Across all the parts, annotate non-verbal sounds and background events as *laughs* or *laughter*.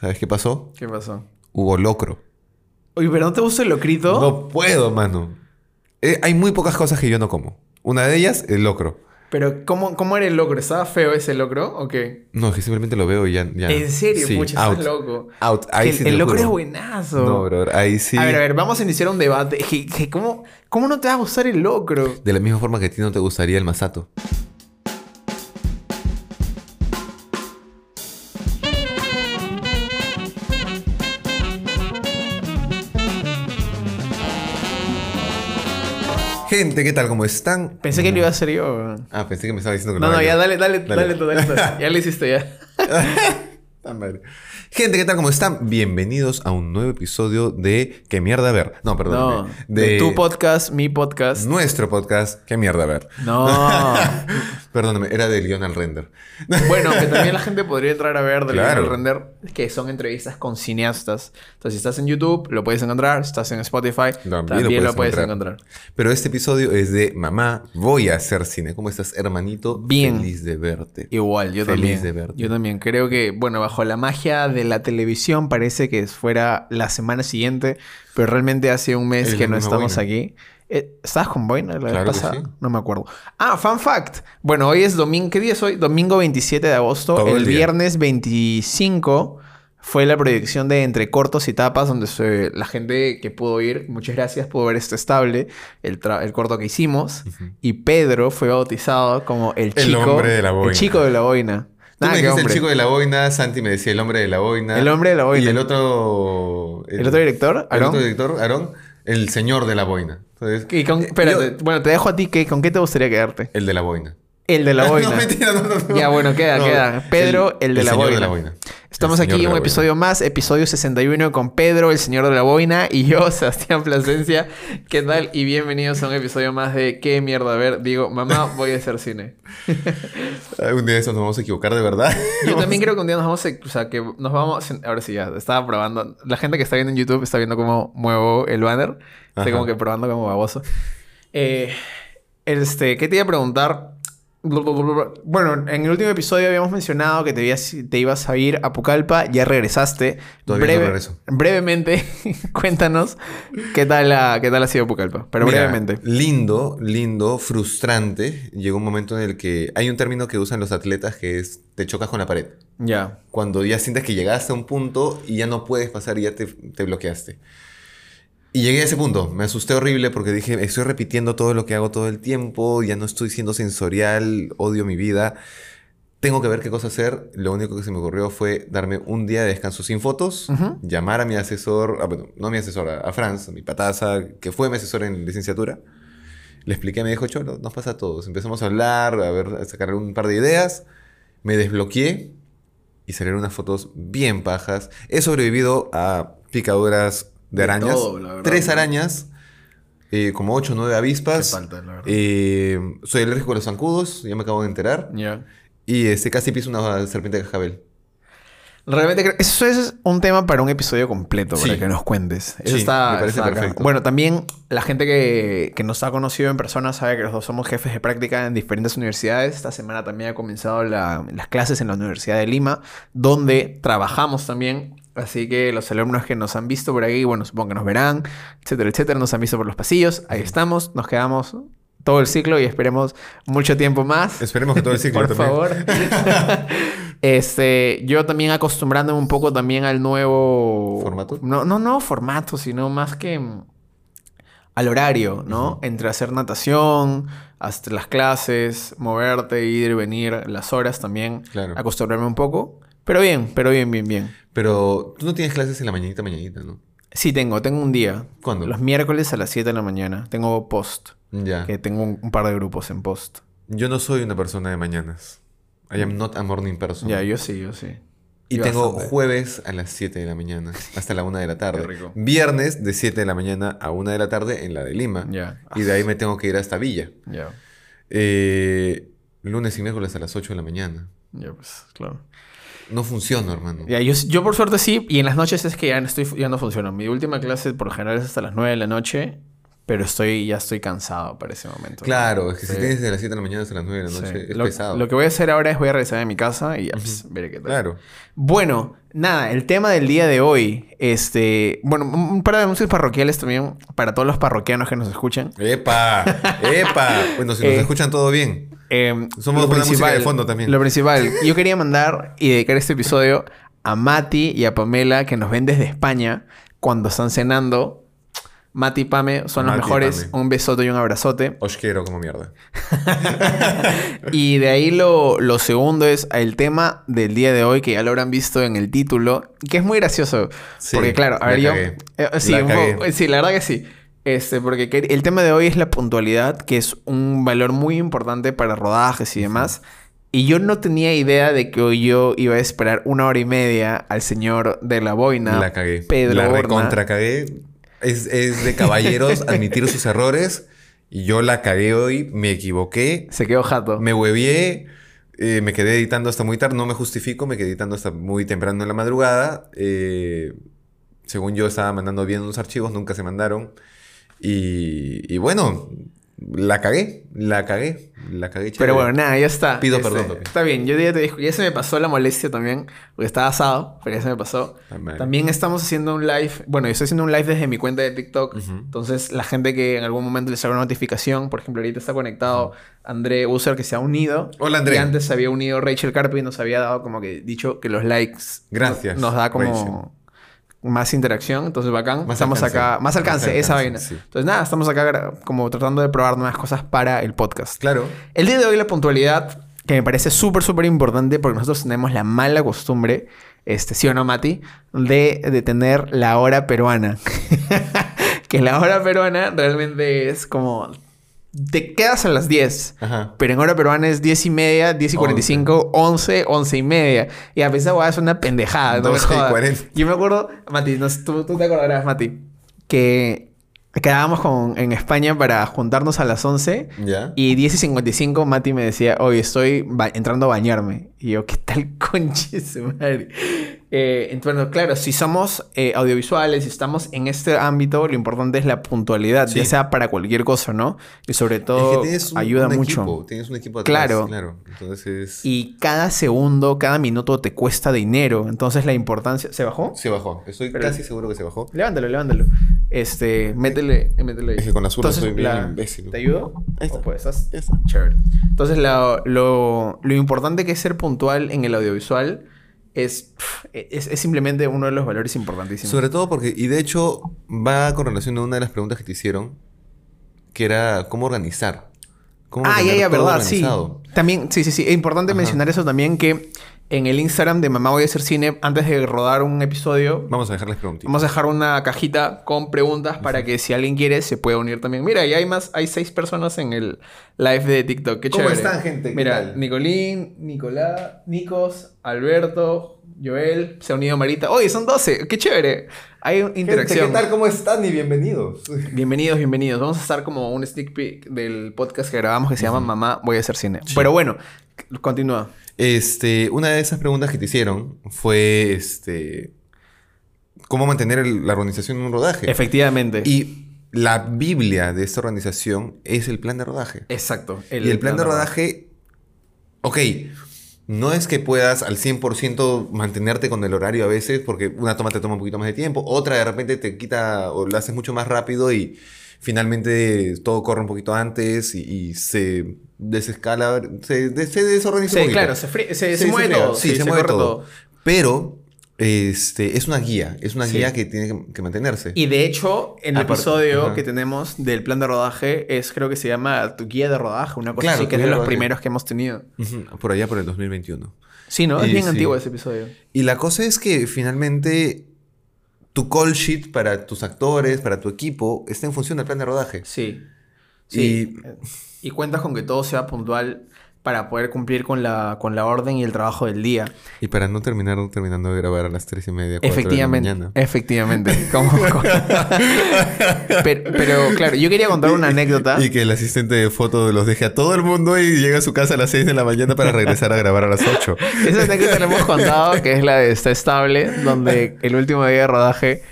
¿Sabes qué pasó? ¿Qué pasó? Hubo locro. Oye, ¿pero no te gusta el locrito? No puedo, mano. Eh, hay muy pocas cosas que yo no como. Una de ellas, el locro. Pero, ¿cómo, ¿cómo era el locro? ¿Estaba feo ese locro o qué? No, es que simplemente lo veo y ya. ya. ¿En serio? Sí, Pucha, out. estás loco. Out. Ahí Que sí el locro juro. es buenazo. No, bro. Ahí sí. A ver, a ver, vamos a iniciar un debate. ¿cómo, ¿Cómo no te va a gustar el locro? De la misma forma que a ti no te gustaría el masato. Gente, ¿qué tal? ¿Cómo están? Pensé que lo iba a hacer yo. Ah, pensé que me estaba diciendo que No, no, haga ya dale, dale, dale, tú, dale, tú. *laughs* Ya lo hiciste ya. *laughs* Gente, ¿qué tal? ¿Cómo están? Bienvenidos a un nuevo episodio de ¿Qué mierda ver? No, perdón. No, de tu podcast, mi podcast. Nuestro podcast, ¿Qué mierda ver? No. *laughs* Perdóname, era del guion al render. *laughs* Bueno, que también la gente podría entrar a ver Claro. Video render, que son entrevistas con cineastas. Entonces, si estás en YouTube, lo puedes encontrar. Si estás en Spotify, también, lo puedes, encontrar. Pero este episodio es de Mamá, voy a hacer cine. ¿Cómo estás, hermanito? Bien. Feliz de verte. Igual, yo Feliz también. de verte. Yo también. Creo que, bueno, bajo la magia de la televisión parece que fuera la semana siguiente, pero realmente hace un mes Es que no estamos aquí. Eh, ¿Estabas con Boina la vez Claro pasada? sí. No me acuerdo. Ah, fun fact. Bueno, hoy es domingo. ¿Qué día es hoy? Domingo 27 de agosto. Todo el viernes 25 fue la proyección de Entre Cortos y Tapas, donde se- la gente que pudo ir, muchas gracias, pudo ver este estable, el, el corto que hicimos. Y Pedro fue bautizado como el El chico. hombre de la boina. El chico de la boina. Tú me que dijiste el chico de la boina, Santi me decía el hombre de la boina. El hombre de la boina. Y el otro... ¿El otro director? El ¿Aarón? otro director, Aarón, el señor de la boina. Entonces, Y con- yo- bueno, te dejo a ti, ¿qué, ¿con qué te gustaría quedarte? el de la boina. El de la *laughs* boina. no, mentira, no, no, no. Ya, bueno, queda, queda. Pedro, el, de, la señor boina. de la boina. Estamos aquí en un episodio más, episodio 61 con Pedro, el señor de la boina, y yo, *laughs* Sebastián Plasencia. ¿Qué tal? Y bienvenidos a un episodio más de ¿Qué mierda a ver? Digo, mamá, voy a hacer cine. *laughs* Un día de esos nos vamos a equivocar de verdad. *laughs* Yo también creo que un día nos vamos a... O sea, que nos vamos... Ahora sí, ya. Estaba probando. La gente que está viendo en YouTube está viendo cómo muevo el banner. Estoy Ajá. como que probando como baboso. Eh, este... ¿Qué te iba a preguntar? Bueno, en el último episodio habíamos mencionado que te ibas, te ibas a ir a Pucallpa. Ya regresaste. Todavía no regreso. Brevemente, *laughs* cuéntanos qué tal, ha, qué tal ha sido Pucallpa. Pero Mira, brevemente. Lindo, lindo, frustrante. Llegó un momento en el que hay un término que usan los atletas que es te chocas con la pared. Ya. Cuando ya sientes que llegaste a un punto y ya no puedes pasar y ya te, te bloqueaste. Y llegué a ese punto. Me asusté horrible porque dije, estoy repitiendo todo lo que hago todo el tiempo, ya no estoy siendo sensorial, odio mi vida. Tengo que ver qué cosa hacer. Lo único que se me ocurrió fue darme un día de descanso sin fotos, Ujú. llamar a mi asesor, ah, bueno, no a mi asesor, a, a Franz, a mi pataza, que fue mi asesor en licenciatura. Le expliqué, me dijo, Cholo, nos pasa a todos. Empezamos a hablar, a ver, a sacar un par de ideas. Me desbloqueé y salieron unas fotos bien pajas. He sobrevivido a picaduras de De arañas. todo, la verdad, tres ¿no? arañas, eh, como ocho o nueve avispas. Qué falta, la verdad. Eh, soy alérgico a los zancudos, ya me acabo de enterar. Y este, casi piso una serpiente de cascabel. Realmente creo eso es un tema para un episodio completo, para que nos cuentes. Eso Sí, está, me parece está bacán. perfecto. Bueno, también la gente que, que nos ha conocido en persona sabe que los dos somos jefes de práctica en diferentes universidades. Esta semana también ha comenzado la- las clases en la Universidad de Lima, donde trabajamos también. Así que los alumnos que nos han visto por ahí, bueno, supongo que nos verán, etcétera, etcétera, nos han visto por los pasillos. Ahí estamos, nos quedamos todo el ciclo y esperemos mucho tiempo más. Esperemos que todo el *laughs* ciclo Por también. favor. *laughs* este, yo también acostumbrándome un poco también al nuevo ¿Formato? No, no, no formato, sino más que al horario, ¿no? Entre hacer natación, hasta las clases, moverte, ir y venir, las horas también. Claro. Acostumbrarme un poco. Pero bien, pero bien, bien, bien. Pero tú no tienes clases en la mañanita, mañanita, ¿no? Sí, tengo, tengo un día. ¿Cuándo? Los miércoles a las 7 de la mañana. Tengo post. Ya. Que tengo un, un par de grupos en post. Yo no soy una persona de mañanas. I am not a morning person. Ya, yo sí, yo sí. Y tengo bastante. jueves a las 7 de la mañana *laughs* hasta la 1 de la tarde. Qué rico. Viernes de 7 de la mañana a 1 de la tarde en la de Lima. Ya. Y de ahí me tengo que ir hasta Villa. Ya. Eh, lunes y miércoles a las 8 de la mañana. Ya, pues, claro. No funciona, hermano. Ya, yo, yo por suerte sí, y en las noches es que ya no, estoy, ya no funciona. Mi última clase por lo general es hasta las 9 de la noche, pero estoy, ya estoy cansado para ese momento. Claro, es que si tienes de las 7 de la mañana hasta las 9 de la Sí. noche, es lo, pesado. lo que voy a hacer ahora es voy a regresar a mi casa y ya, pues, veré qué tal. Claro. Bueno, nada, el tema del día de hoy, este, bueno, un un par de anuncios parroquiales también para todos los parroquianos que nos escuchan. ¡Epa! ¡Epa! *laughs* Bueno, si nos Eh, escuchan todo bien. Eh, Somos lo música de fondo también. Lo principal, *laughs* yo quería mandar y dedicar este episodio a Mati y a Pamela que nos ven desde España cuando están cenando. Mati y Pame son los Mati mejores. Un besote y un abrazote. Os quiero como mierda. *laughs* Y de ahí lo, lo segundo es el tema del día de hoy, que ya lo habrán visto en el título, que es muy gracioso. Sí, porque claro, a ver, yo... eh, sí, La un cagué. poco- sí, la verdad que sí. Este, porque que- el tema de hoy es la puntualidad, que es un valor muy importante para rodajes y demás. Y yo no tenía idea de que hoy yo iba a esperar una hora y media al señor de la boina. La cagué. Pedro la recontra cagué. Es, es de caballeros *laughs* admitir sus errores. Y yo la cagué hoy, me equivoqué, Se quedó jato. me huevié, eh, me quedé editando hasta muy tarde, no me justifico, me quedé editando hasta muy temprano en la madrugada. eh, según yo estaba mandando bien unos archivos, nunca se mandaron. Y, y bueno, la cagué, la cagué, la cagué. Pero chévere. bueno, nada, ya está. Pido Este, perdón, papi. Está bien, yo ya te dijo, ya se me pasó la molestia también, porque estaba asado, pero ya se me pasó. Ah. También estamos haciendo un live, bueno, yo estoy haciendo un live desde mi cuenta de TikTok, entonces la gente que en algún momento les haga una notificación, por ejemplo, ahorita está conectado André User que se ha unido. Hola, André. Y antes se había unido Rachel Carpi y nos había dado como que dicho que los likes Gracias, nos da como Rachel. Más interacción, entonces bacán. Más estamos alcance. acá, más alcance, Más esa alcance, vaina. sí. Entonces nada, estamos acá como tratando de probar nuevas cosas para el podcast. Claro. El día de hoy la puntualidad, que me parece súper, súper importante porque nosotros tenemos la mala costumbre, este, sí o no, Mati, de, de tener la hora peruana. *laughs* que la hora peruana realmente es como... Te quedas a las 10, Ajá. pero en hora peruana es 10 y media, 10 y 45, 11, 11 y media. Y a de es una pendejada. No me 12 y jodas. 40. Yo me acuerdo, Mati, no tú, tú te acordarás, Mati, que quedábamos con, en España para juntarnos a las 11 ¿Ya? y 10 y 55 Mati me decía, oye, estoy entrando a bañarme. Y yo, ¿qué tal *laughs* conche su madre? Eh, entonces, claro, si somos eh, audiovisuales, si estamos en este ámbito, lo importante es la puntualidad, Sí. ya sea para cualquier cosa, ¿no? Y sobre Es todo, que tienes un, ayuda un mucho. equipo, tienes un equipo atrás. Claro. Claro. Entonces. Y cada segundo, cada minuto te cuesta dinero. Entonces la importancia... ¿Se bajó? Se bajó. Estoy Pero- casi seguro que se bajó. Levántalo, levántalo. Este, métele, métele ahí. Es que con la zurda soy bien la- imbécil. ¿Te ayudo? Ahí está. ¿O pues, estás-. Chévere. Entonces, lo, lo, lo importante que es ser puntual en el audiovisual es, pf, es, es simplemente uno de los valores importantísimos. Sobre todo porque, y de hecho, va con relación a una de las preguntas que te hicieron, que era cómo organizar. Cómo ah, ya, ya, verdad, sí. También, sí, sí, sí. Es importante Ajá. mencionar eso también que en el Instagram de Mamá Voy a hacer cine, antes de rodar un episodio, Vamos a dejarles preguntitas. Vamos a dejar una cajita con preguntas para que si alguien quiere se pueda unir también. Mira, y hay más, hay seis personas en el live de TikTok. Qué ¿Cómo chévere. están, gente? ¿Qué Mira, tal? Nicolín, Nicolás, Nicos, Alberto, Joel, se ha unido Marita. Oye, son 12. Qué chévere. Hay interacción. Gente, ¿Qué tal? ¿Cómo están? Y bienvenidos. *laughs* Bienvenidos, bienvenidos. Vamos a estar como un sneak peek del podcast que grabamos que se llama Mamá Voy a hacer cine. Pero bueno, continúa. Este, una de esas preguntas que te hicieron fue, este, cómo mantener el- la organización en un rodaje. Efectivamente. Y la Biblia de esta organización es el plan de rodaje. Exacto. y el plan de rodaje, ok, no es que puedas al 100% mantenerte con el horario a veces, porque una toma te toma un poquito más de tiempo, otra de repente te quita o lo haces mucho más rápido y finalmente todo corre un poquito antes y, y se desescala, se, se desorganiza Sí, un poquito. claro, se, mueve todo. Sí, se, mueve corre todo. Pero este, es una guía, es una Sí. guía que tiene que, mantenerse. Y de hecho, el Aparte- episodio ajá. que tenemos del plan de rodaje es, creo que se llama Tu guía de rodaje, una cosa Claro, así, que es de los primeros que hemos tenido. Por allá por el 2021. Sí, ¿no? Es bien sí. antiguo ese episodio. Y la cosa es que finalmente tu call sheet para tus actores, para tu equipo, está en función del plan de rodaje. Sí. Sí. Y, cuentas con que todo sea puntual para poder cumplir con la, con la orden y el trabajo del día. Y para no terminar terminando de grabar a las 3 y media, 4 Efectivamente. de la mañana. Efectivamente. *laughs* Como- como- *laughs* pero, pero, claro, yo quería contar una anécdota. Y que el asistente de foto los deje a todo el mundo y llega a su casa a las 6 de la mañana para regresar a grabar a las 8. *laughs* Esa anécdota la hemos contado, que es la de Está Estable, donde el último día de rodaje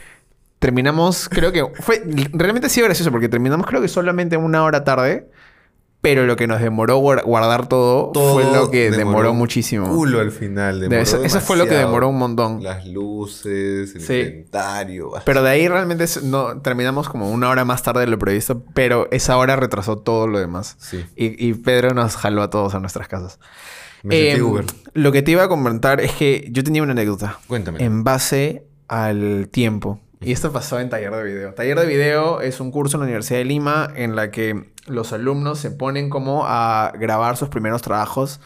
terminamos, creo que fue, realmente ha sido gracioso porque terminamos creo que solamente una hora tarde. Pero lo que nos demoró guar- guardar todo, fue lo que demoró, muchísimo. Culo al final. Demoró eso, eso fue lo que demoró un montón. Las luces, el Sí. inventario. Pero de ahí realmente no, terminamos como una hora más tarde de lo previsto, pero esa hora retrasó todo lo demás. Sí. Y, y Pedro nos jaló a todos a nuestras casas. Me Em, Uber. Lo que te iba a comentar es que yo tenía una anécdota Cuéntame. en base al tiempo. Y esto pasó en taller de video. Taller de video es un curso en la Universidad de Lima en la que los alumnos se ponen como a grabar sus primeros trabajos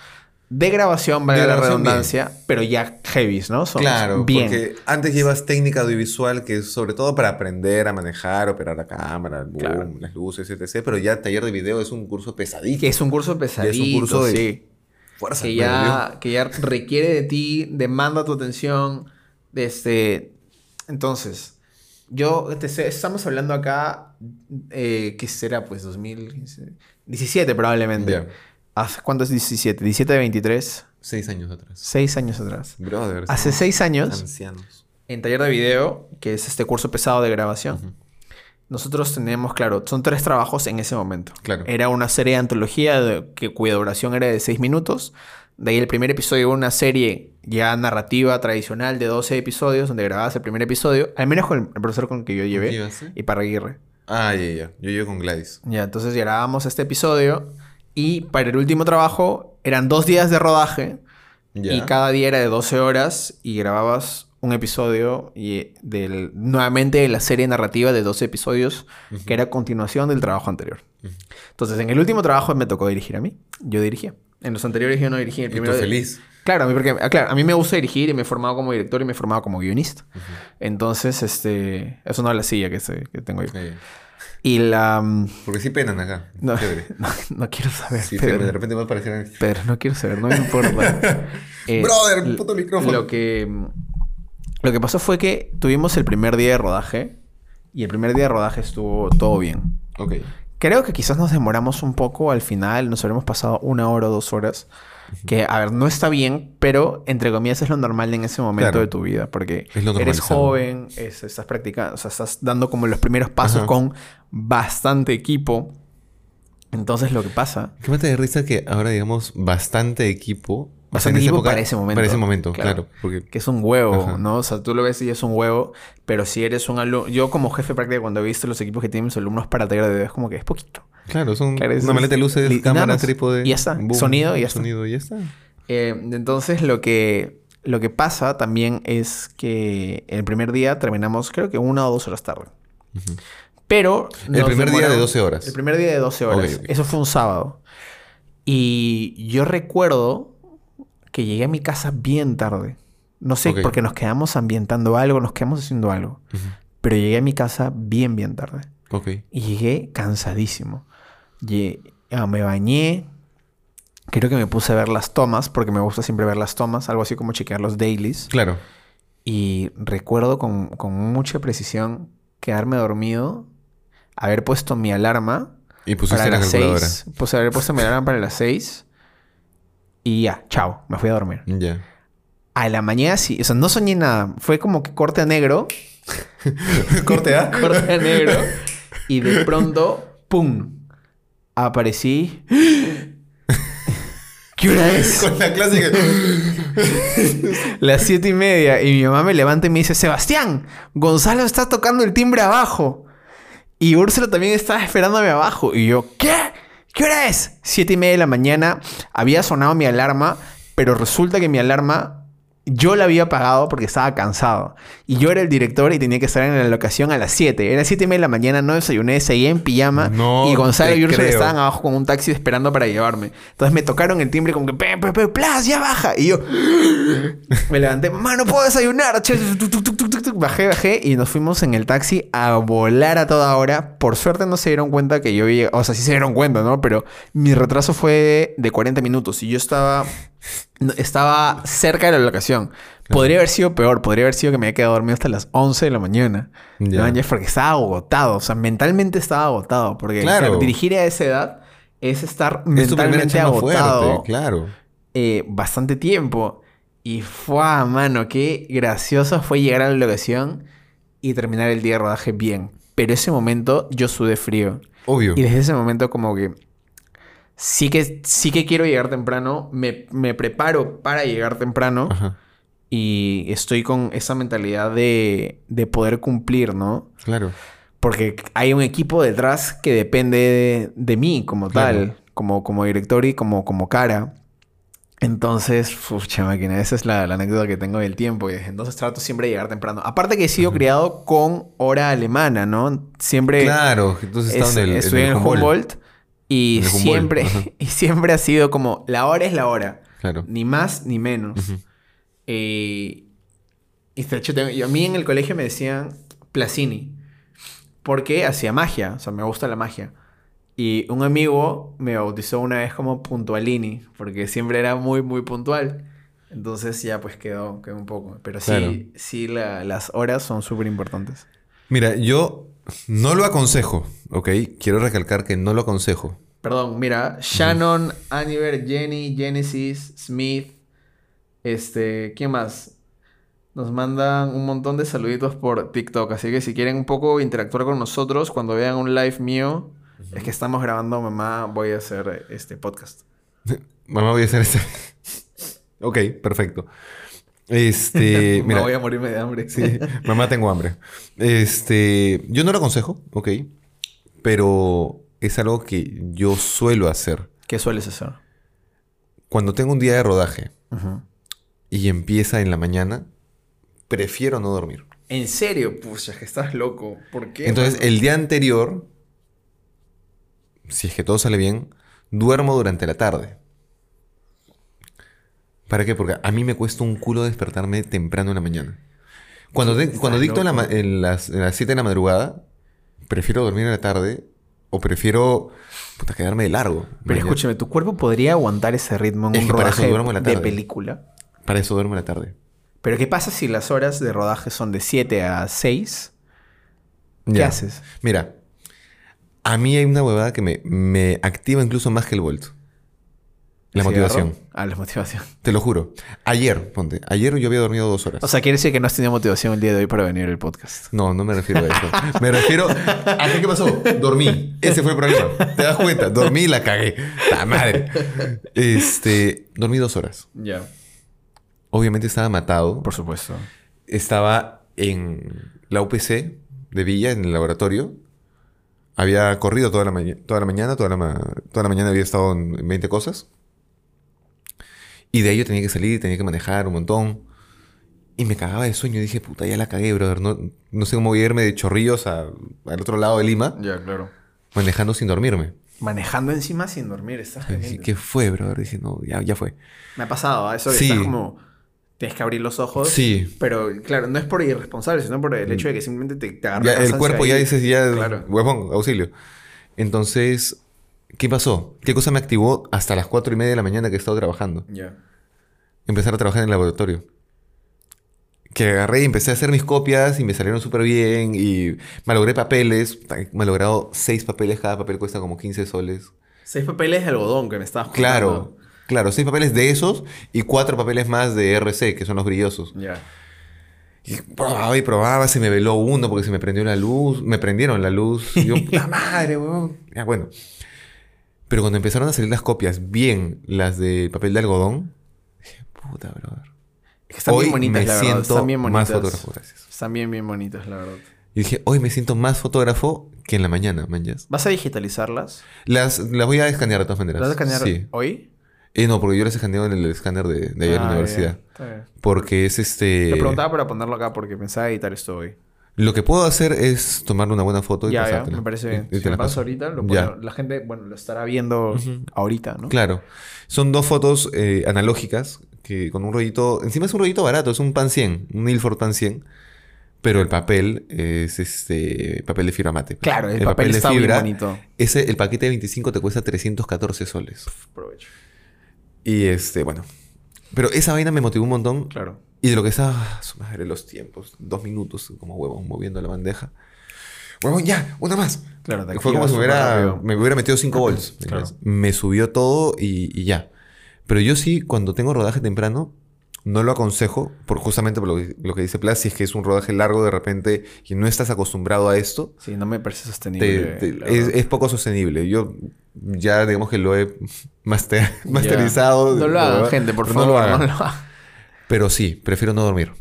de grabación, vale De la redundancia, pero ya heavies, ¿no? Son Claro, bien. porque antes llevas técnica audiovisual que es sobre todo para aprender a manejar, operar la cámara, boom, Claro. las luces, etc. Pero ya taller de video es un curso pesadito. Que es un curso pesadito, curso de- sí. Fuerza. que ya, que ya requiere de ti, demanda tu atención. Este... Entonces, yo, te sé- estamos hablando acá, eh, ¿qué será? Pues 2017 probablemente. Ya. ¿Hace cuánto es 17? 17 de 23, Seis años atrás. 6 años atrás. Brother. Hace 6 años, Ancianos. en taller de video, que es este curso pesado de grabación, nosotros tenemos, claro, son tres trabajos en ese momento. Claro. Era una serie de antología de- que, cuya duración era de 6 minutos. De ahí el primer episodio una serie ya narrativa tradicional de 12 episodios, donde grababas el primer episodio, al menos con el, profesor con el que yo ¿Qué llevé, eh? y para Aguirre. Ah, ya, ya. Yo llevo con Gladys. Ya, entonces grabábamos este episodio y para el último trabajo eran dos días de rodaje Ya. y cada día era de 12 horas y grababas un episodio y del, nuevamente de la serie narrativa de 12 episodios que era continuación del trabajo anterior. Entonces, en el último trabajo me tocó dirigir a mí. Yo dirigía. En los anteriores yo no dirigí. El Y primero de- feliz. Claro, a mí, porque, ah, claro, a mí me gusta dirigir y me he formado como director y me he formado como guionista. Entonces, este... Es una de las sillas que, se- que tengo yo. Sí. Y la... mm, Porque sí penan acá. No, *laughs* no, no quiero saber. Sí, Pedro. de repente va a parecer... Pedro, no quiero saber, no me importa. *laughs* Eh, Brother, puto micrófono. Lo que, lo que pasó fue que tuvimos el primer día de rodaje y el primer día de rodaje estuvo todo bien. Ok. Creo que quizás nos demoramos un poco al final, nos habremos pasado una hora o dos horas. Que, a ver, no está bien, pero entre comillas es lo normal en ese momento Claro. de tu vida. Porque eres joven, es- estás practicando, o sea, estás dando como los primeros pasos Ajá. con bastante equipo. Entonces lo que pasa Qué mate de risa que ahora digamos bastante equipo. O sea, Bastante en esa equipo época- para ese momento. Para ese momento, Claro. claro. porque Que es un huevo, Ajá. ¿no? O sea, tú lo ves y es un huevo, pero si eres un alumno... Yo como jefe práctica, cuando he visto los equipos que tienen mis alumnos para taller de es como que es poquito. Claro, son Claro, una maleta de luces, cámara, trípode. Y ya está. Sonido y ya está. Sonido y ya está. Eh, entonces, lo que, lo que pasa también es que el primer día terminamos, creo que una o dos horas tarde. Pero... El primer día de demoramos- 12 horas. El primer día de 12 horas. Eso fue un sábado. Y yo recuerdo que llegué a mi casa bien tarde. No sé, porque nos quedamos ambientando algo, nos quedamos haciendo algo. Pero llegué a mi casa bien, bien tarde. Y llegué cansadísimo. Lle- ah, me bañé. Creo que me puse a ver las tomas, porque me gusta siempre ver las tomas, algo así como chequear los dailies. Claro. Y recuerdo con, con mucha precisión quedarme dormido, haber puesto mi alarma Y pusiste para la las calculadora. 6. Pues haber puesto mi alarma para las 6. Y ya, chao, me fui a dormir. Ya. A la mañana sí, o sea, no soñé nada. Fue como que corte a negro, *laughs* Corte A. *laughs* corte a negro. y de pronto, ¡pum! Aparecí. *gasps* ¿Qué hora es? Con la clásica. Las siete y media. Y mi mamá me levanta y me dice, Sebastián, Gonzalo está tocando el timbre abajo. Y Úrsula también estaba esperándome abajo. Y yo, ¿qué? ¿Qué hora es? Siete y media de la mañana. Había sonado mi alarma, pero resulta que mi alarma yo la había apagado porque estaba cansado. Y yo era el director y tenía que estar en la locación a las 7. Era siete y media de la mañana, no desayuné, seguía en pijama. No y Gonzalo y Úrsula creo. estaban abajo con un taxi esperando para llevarme. Entonces me tocaron el timbre como que, pe, pe, pe, plas, ya baja. Y yo *gasps* me levanté, mamá, no puedo desayunar. *laughs* Bajé, bajé y nos fuimos en el taxi a volar a toda hora. Por suerte no se dieron cuenta que yo había, o sea, sí se dieron cuenta, ¿no? Pero mi retraso fue de 40 minutos y yo estaba, estaba cerca de la locación. Podría haber sido peor, podría haber sido que me había quedado dormido hasta las 11 de la mañana. Ya. ¿no? Porque estaba agotado, o sea, mentalmente estaba agotado. Porque Claro. dirigir a esa edad es estar Es mentalmente agotado fuerte, claro. eh, bastante tiempo. Y fue, mano, qué gracioso fue llegar a la locación y terminar el día de rodaje bien. Pero ese momento yo sudé frío. Obvio. Y desde ese momento como que sí que, sí que quiero llegar temprano, me, me preparo para llegar temprano Ajá. y estoy con esa mentalidad de, de poder cumplir, ¿no? Claro. Porque hay un equipo detrás que depende de, de mí como Claro. tal, como, como director y como, como cara. Entonces, pucha máquina, esa es la, la anécdota que tengo del tiempo. Y entonces trato siempre de llegar temprano. Aparte que he sido criado con hora alemana, ¿no? Siempre Claro, entonces es- en el, estudié en el Humboldt. Humboldt y siempre, *laughs* y siempre ha sido como la hora es la hora. Claro. Ni más ni menos. Ujú. Eh, y de hecho, tengo- a mí en el colegio me decían Placini. Porque hacía magia. O sea, me gusta la magia. Y un amigo me bautizó una vez como Puntualini. Porque siempre era muy, muy puntual. Entonces ya pues quedó, quedó un poco. Pero sí, Claro. sí la- las horas son súper importantes. Mira, yo no lo aconsejo, ¿ok? Quiero recalcar que no lo aconsejo. Perdón, mira, Shannon, Aniver, Jenny, Genesis, Smith, este, ¿quién más? Nos mandan un montón de saluditos por TikTok, así que si quieren un poco interactuar con nosotros cuando vean un live mío, es que estamos grabando, mamá, voy a hacer este podcast. *laughs* Mamá, voy a hacer este. ok, perfecto. Este, *laughs* Me voy a morirme de hambre. sí, mamá, tengo hambre. Este, yo no lo aconsejo, ok, pero es algo que yo suelo hacer. ¿Qué sueles hacer? Cuando tengo un día de rodaje y empieza en la mañana, prefiero no dormir. En serio, pucha, que estás loco. ¿Por qué? Entonces, el día anterior, si es que todo sale bien, duermo durante la tarde. ¿Para qué? Porque a mí me cuesta un culo despertarme temprano en la mañana. Cuando, de- cuando dicto en, la en las, en las 7 de la madrugada, prefiero dormir en la tarde o prefiero puta, quedarme de largo. Pero mañana. escúchame, ¿tu cuerpo podría aguantar ese ritmo en Es un que para eso rodaje duermo en la de película? Para eso duermo en la tarde. Pero ¿qué pasa si las horas de rodaje son de 7 a 6? ¿Qué Ya. haces? Mira, a mí hay una huevada que me, me activa incluso más que el Volt. La motivación. Ah, la motivación. Te lo juro. Ayer, ponte. Ayer yo había dormido dos horas. O sea, quiere decir que no has tenido motivación el día de hoy para venir al podcast. no, no me refiero a eso. Me refiero a qué pasó. Dormí. Ese fue el problema. ¿Te das cuenta? Dormí y la cagué. La madre. Este, dormí dos horas. Ya. Obviamente estaba matado. Por supuesto. Estaba en la UPC de Villa, en el laboratorio. Había corrido toda la, toda la mañana. Toda la, ma- toda la mañana había estado en en 20 cosas. Y de ahí yo tenía que salir, tenía que manejar un montón. Y me cagaba de sueño. Dije, puta, ya la cagué, brother. No, no sé cómo voy a irme de chorrillos a- al otro lado de Lima, Ya, claro. manejando sin dormirme. Manejando encima sin dormir, demente. ¿qué fue, brother? Dije, no, ya, ya fue. Me ha pasado, ¿ah? eso que Sí. estás como... Tienes que abrir los ojos. Sí. Pero, claro, no es por irresponsable, sino por el hecho de que simplemente te, te agarra Ya, el cuerpo ya dices, ya, Claro. huevón, auxilio. Entonces, ¿qué pasó? ¿Qué cosa me activó hasta las cuatro y media de la mañana que he estado trabajando? Ya. Empezar a trabajar en el laboratorio. Que agarré y empecé a hacer mis copias y me salieron súper bien y malogré papeles. Me he logrado seis papeles, cada papel cuesta como 15 soles. Seis papeles de algodón que me estabas contando. Claro, claro, seis papeles de esos y cuatro papeles más de RC, que son los brillosos. Ya. Y probaba y probaba, se me veló uno porque se me prendió la luz, me prendieron la luz. Y yo, *laughs* puta madre, weón. Ya, bueno. Pero cuando empezaron a salir las copias bien, las de papel de algodón, dije, puta, brother. Es que están Hoy bien bonitas, me la verdad. siento Están bien más bonitas. fotógrafo, gracias. Están bien, bien bonitas, la verdad. Y dije, hoy me siento más fotógrafo que en la mañana, manjas. ¿Vas a digitalizarlas? Las, las voy a escanear de todas maneras. ¿Las vas a escanear Sí. hoy? Eh, no, porque yo las escaneo en el escáner de, de ahí en la Ah, universidad. Está bien. Porque es este... Te preguntaba para ponerlo acá porque pensaba editar esto hoy. Lo que puedo hacer es tomarle una buena foto y Ya, ya, me parece bien. y Si te me la pasas paso. ahorita, lo la gente, bueno, lo estará viendo ahorita, ¿no? Claro. Son dos fotos eh, analógicas que con un rollito... Encima es un rollito barato, es un pan 100, un Ilford pan 100. Pero el papel es este papel de fibra mate. Claro, el papel está bien bonito. Ese, el paquete de 25 te cuesta 314 soles. Aprovecho. Y este, bueno. Pero esa vaina me motivó un montón. Claro. Y de lo que estaba, ah, su madre, los tiempos. Dos minutos, como huevón, moviendo la bandeja. Huevón, ya, una más. Claro, te Fue como si hubiera, me hubiera metido 5 volts. Claro. Me subió todo y, y ya. Pero yo sí, cuando tengo rodaje temprano, No lo aconsejo, por justamente por lo, que- lo que dice Plas, si es que es un rodaje largo de repente y no estás acostumbrado a esto, Sí, no me parece sostenible. te- te- es, es poco sostenible. Yo ya digamos que lo he *laughs* master- masterizado. No lo hagan, gente, por favor. No lo hagan. no lo hagan. Pero sí, prefiero no dormir.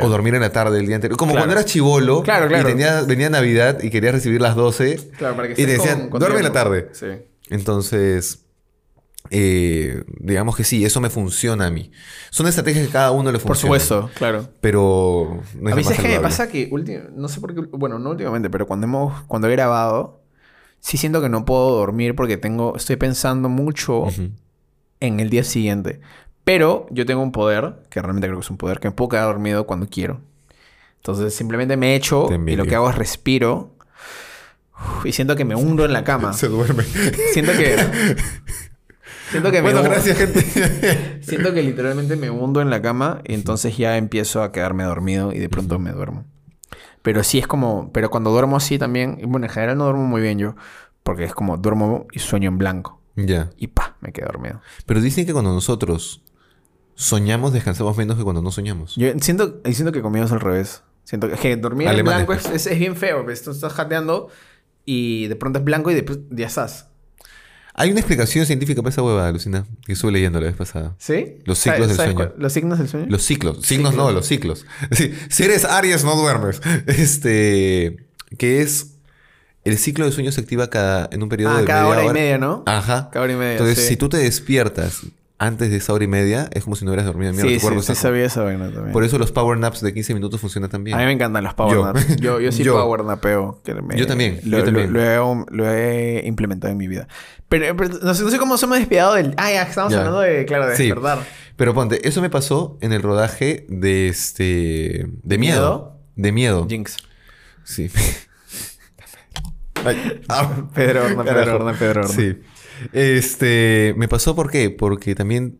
O dormir en la tarde del día anterior. Como Claro. cuando eras chivolo Claro, claro. y tenía, venía Navidad y querías recibir las 12 Claro, para que y te decían, con- duerme en la tiempo". tarde. Sí. Entonces, eh, digamos que sí, eso me funciona a mí. Son estrategias que cada uno le Por funciona. supuesto, claro. Pero no es a mí sabes qué me pasa que no sé por qué, bueno, no últimamente, pero cuando hemos cuando he grabado sí siento que no puedo dormir porque tengo estoy pensando mucho en el día siguiente. Pero yo tengo un poder, que realmente creo que es un poder, que me puedo quedar dormido cuando quiero. Entonces simplemente me echo y lo que hago es respiro y siento que me hundo en la cama. *laughs* Se duerme. Siento que *laughs* siento que me bueno, hu- gracias, gente. *laughs* Siento que literalmente me hundo en la cama y entonces ya empiezo a quedarme dormido y de pronto me duermo. Pero sí es como, pero cuando duermo así también, bueno, en general no duermo muy bien yo, porque es como duermo y sueño en blanco ya. y pa, me quedo dormido. Pero dicen que cuando nosotros soñamos, descansamos menos que cuando no soñamos. Yo siento, siento que conmigo es al revés. Siento que, que dormir Alemanes, en blanco pues. es, es- es bien feo, pues tú estás jateando y de pronto es blanco y después ya estás. Hay una explicación científica para esa hueva, Lucina, que estuve leyendo la vez pasada. ¿Sí? Los ciclos del ¿Sabes sueño. cuál- ¿Los signos del sueño? Los ciclos. Signos no, los ciclos. Sí, si eres Aries, no duermes. *laughs* Este. Que es. El ciclo de sueño se activa cada, en un periodo Ah, de cada media hora y media, ¿no? Ajá. Cada hora y media, Entonces, sí. si tú te despiertas antes de esa hora y media, es como si no hubieras dormido. Mierda, Sí, tu cuerpo sí, sí sabía esa vaina también. Por eso los power naps de 15 minutos funcionan también. A mí me encantan los power Yo. naps. Yo, yo sí *laughs* Yo. power napeo. que me- Yo también, Lo, yo también. Lo, lo he, lo he implementado en mi vida. Pero, pero no, sé, no sé cómo se me ha despiadado del... Ah, ya, estamos Ya. hablando de, claro, de Sí. despertar. Pero ponte, eso me pasó en el rodaje de este. De miedo. ¿Miedo? De miedo. Jinx. Sí. *laughs* Ay, ah, *laughs* Pedro Horna, Pedro. Horna, Pedro Horna. Sí. Este. Me pasó ¿por qué? Porque también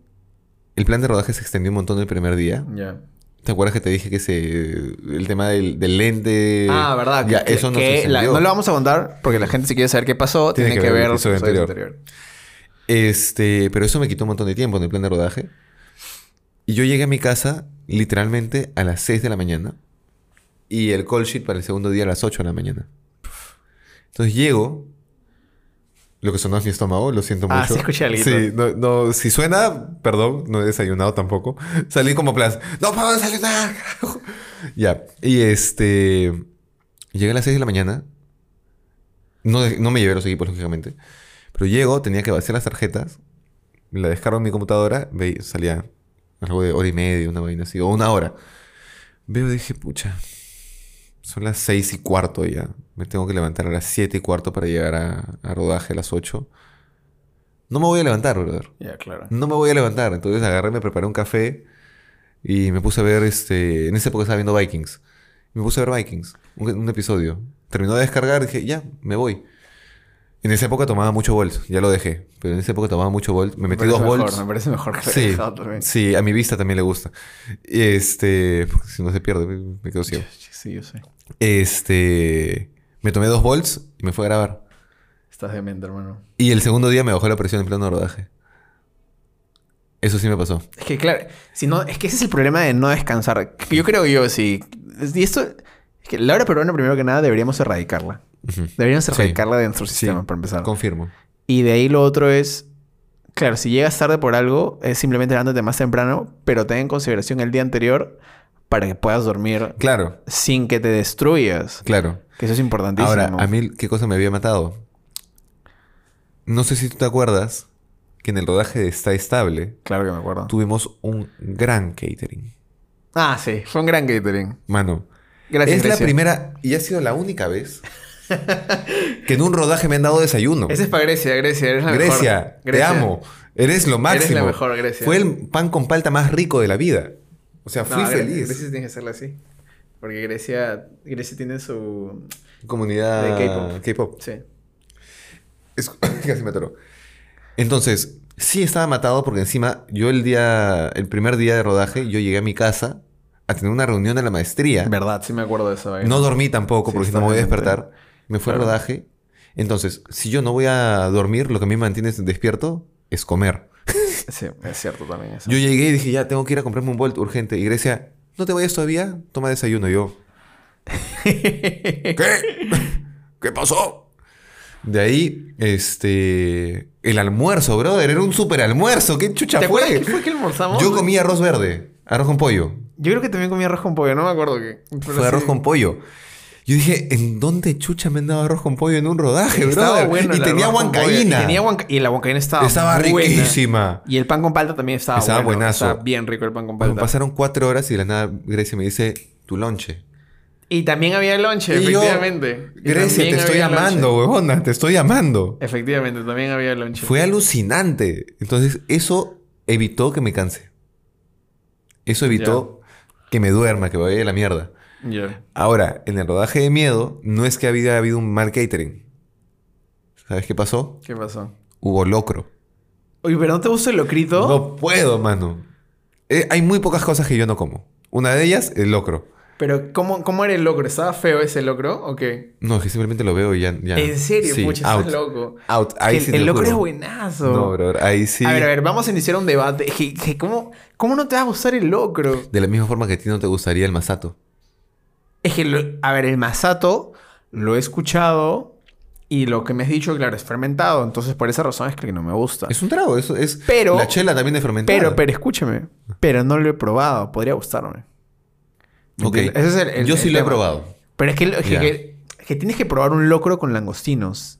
el plan de rodaje se extendió un montón el primer día. Ya. ¿Te acuerdas que te dije que se. el tema del, del lente. Ah, ¿verdad? Ya, Que- eso no que la- no lo vamos a contar porque la gente si quiere saber qué pasó, tiene, que, ver el episodio anterior. Este, pero eso me quitó un montón de tiempo en el plan de rodaje. Y yo llegué a mi casa literalmente a las 6 de la mañana. Y el call sheet para el segundo día a las 8 de la mañana. Entonces llego. Lo que sonó es mi estómago, lo siento Ah, mucho. sí escuché algo. Sí, no, no, si suena, perdón, no he desayunado tampoco. *laughs* Salí como plan, no puedo desayunar. carajo". *laughs* ya, y este. Llegué a las 6 de la mañana. No, no me llevé los equipos, lógicamente. Pero llego, tenía que vaciar las tarjetas. La descargo en mi computadora. Ve, salía algo de hora y media, una vaina así, o una hora. Veo y dije, pucha, son las seis y cuarto ya. Me tengo que levantar a las siete y cuarto para llegar a, a rodaje a las 8. No me voy a levantar, brother. Ya, claro. No me voy a levantar. Entonces agarré, me preparé un café y me puse a ver este. En esa época estaba viendo Vikings. Me puse a ver Vikings, un, un episodio. Terminó de descargar y dije, ya, me voy. En esa época tomaba mucho Volt, ya lo dejé. Pero en esa época tomaba mucho Volt. Me metí parece dos mejor, volts. Me parece mejor que Sí, también. sí, a mi vista también le gusta. Este, porque si no se pierde, me- me quedo ciego. Sí, yo sé. Este, me tomé dos volts y me fue a grabar. Estás demente, hermano. Y el segundo día me bajó la presión en plano de rodaje. Eso sí me pasó. Es que, claro, si no, es que ese es el problema de no descansar. Yo creo que yo sí. Y esto, es que la hora peruana, primero que nada, deberíamos erradicarla. Deberíamos Sí. erradicarla de nuestro Sí, sistema, para empezar. Confirmo. Y de ahí lo otro es, claro, si llegas tarde por algo, es simplemente levántate más temprano, pero ten en consideración el día anterior para que puedas dormir Claro, sin que te destruyas. claro. Que eso es importantísimo. Ahora, a mí, ¿qué cosa me había matado? No sé si tú te acuerdas que en el rodaje de Está Estable Claro que me acuerdo. tuvimos un gran catering. Ah, sí. Fue un gran catering. Mano, Gracias, es la primera y ha sido la única vez que en un rodaje me han dado desayuno. Ese es para Grecia, Grecia. Eres la Grecia, mejor. te Grecia. amo. Eres lo máximo. la mejor, Grecia. Fue el pan con palta más rico de la vida. O sea, fui No, feliz. Grecia tiene que hacerla así. Porque Grecia, Grecia tiene su... Comunidad De K-pop. Sí. Es- *laughs* Casi me atoró. Entonces, sí estaba matado porque encima yo el día, el primer día de rodaje, yo llegué a mi casa a tener una reunión de la maestría. Verdad, sí me acuerdo de eso. vaina. No dormí tampoco Sí, porque si no me voy a despertar. Me fue al Claro. rodaje. Entonces, si yo no voy a dormir, lo que a mí me mantiene despierto es comer. Sí, es cierto también eso. Yo llegué y dije, ya, tengo que ir a comprarme un Bolt urgente. Y Grecia, ¿no te vayas todavía? Toma desayuno. Y yo, *laughs* ¿qué? ¿Qué pasó? De ahí, este... El almuerzo, brother. Era un super almuerzo. ¿Qué chucha ¿Te acuerdas fue? qué fue que almorzamos? Yo comí arroz verde. Arroz con pollo. Yo creo que también comí arroz con pollo, no me acuerdo qué. Pero Fue arroz con pollo. Yo dije, ¿en dónde chucha me han dado arroz con pollo en un rodaje, Estaba bueno y tenía huancaína. Y, tenía huanca- y la huancaína estaba Estaba buena. riquísima. Y el pan con palta también estaba, Estaba bueno. buenazo. Estaba bien rico el pan con Bueno, palta. pasaron cuatro horas y de la nada Grecia me dice, tu lonche. Y también había lonche, Y efectivamente. Grecia, te estoy lonche. huevona, te estoy llamando. Efectivamente, también había lonche. Fue alucinante. Entonces, eso evitó que me canse. Eso evitó que me duerma, que me vaya a la mierda. Ya. Ahora, en el rodaje de miedo, no es que había habido un mal catering. ¿Sabes qué pasó? ¿Qué pasó? Hubo locro. Oye, ¿pero no te gusta el locrito? No puedo, mano. Eh, hay muy pocas cosas que yo no como. Una de ellas, el locro. Pero, ¿cómo, ¿cómo era el locro? ¿Estaba feo ese locro o qué? No, es que simplemente lo veo y ya. ya. ¿En serio? Sí, Pucha, out. estás loco. Out. Ahí el sí te el lo locro juro. es buenazo. No, bro. Ahí sí. A ver, a ver, vamos a iniciar un debate. ¿cómo, ¿Cómo no te va a gustar el locro? De la misma forma que a ti no te gustaría el masato. Es que, lo- a ver, el masato lo he escuchado y lo que me has dicho, claro, es fermentado. Entonces, por esa razón es que no me gusta. Es un trago. Es, es Pero- La chela también es fermentada. Pero, pero escúchame. Pero no lo he probado. Podría gustarme. ¿Me Ok. entiendes? Ese es el- el- yo sí lo he probado. Pero es que, es que- que tienes que probar un locro con langostinos.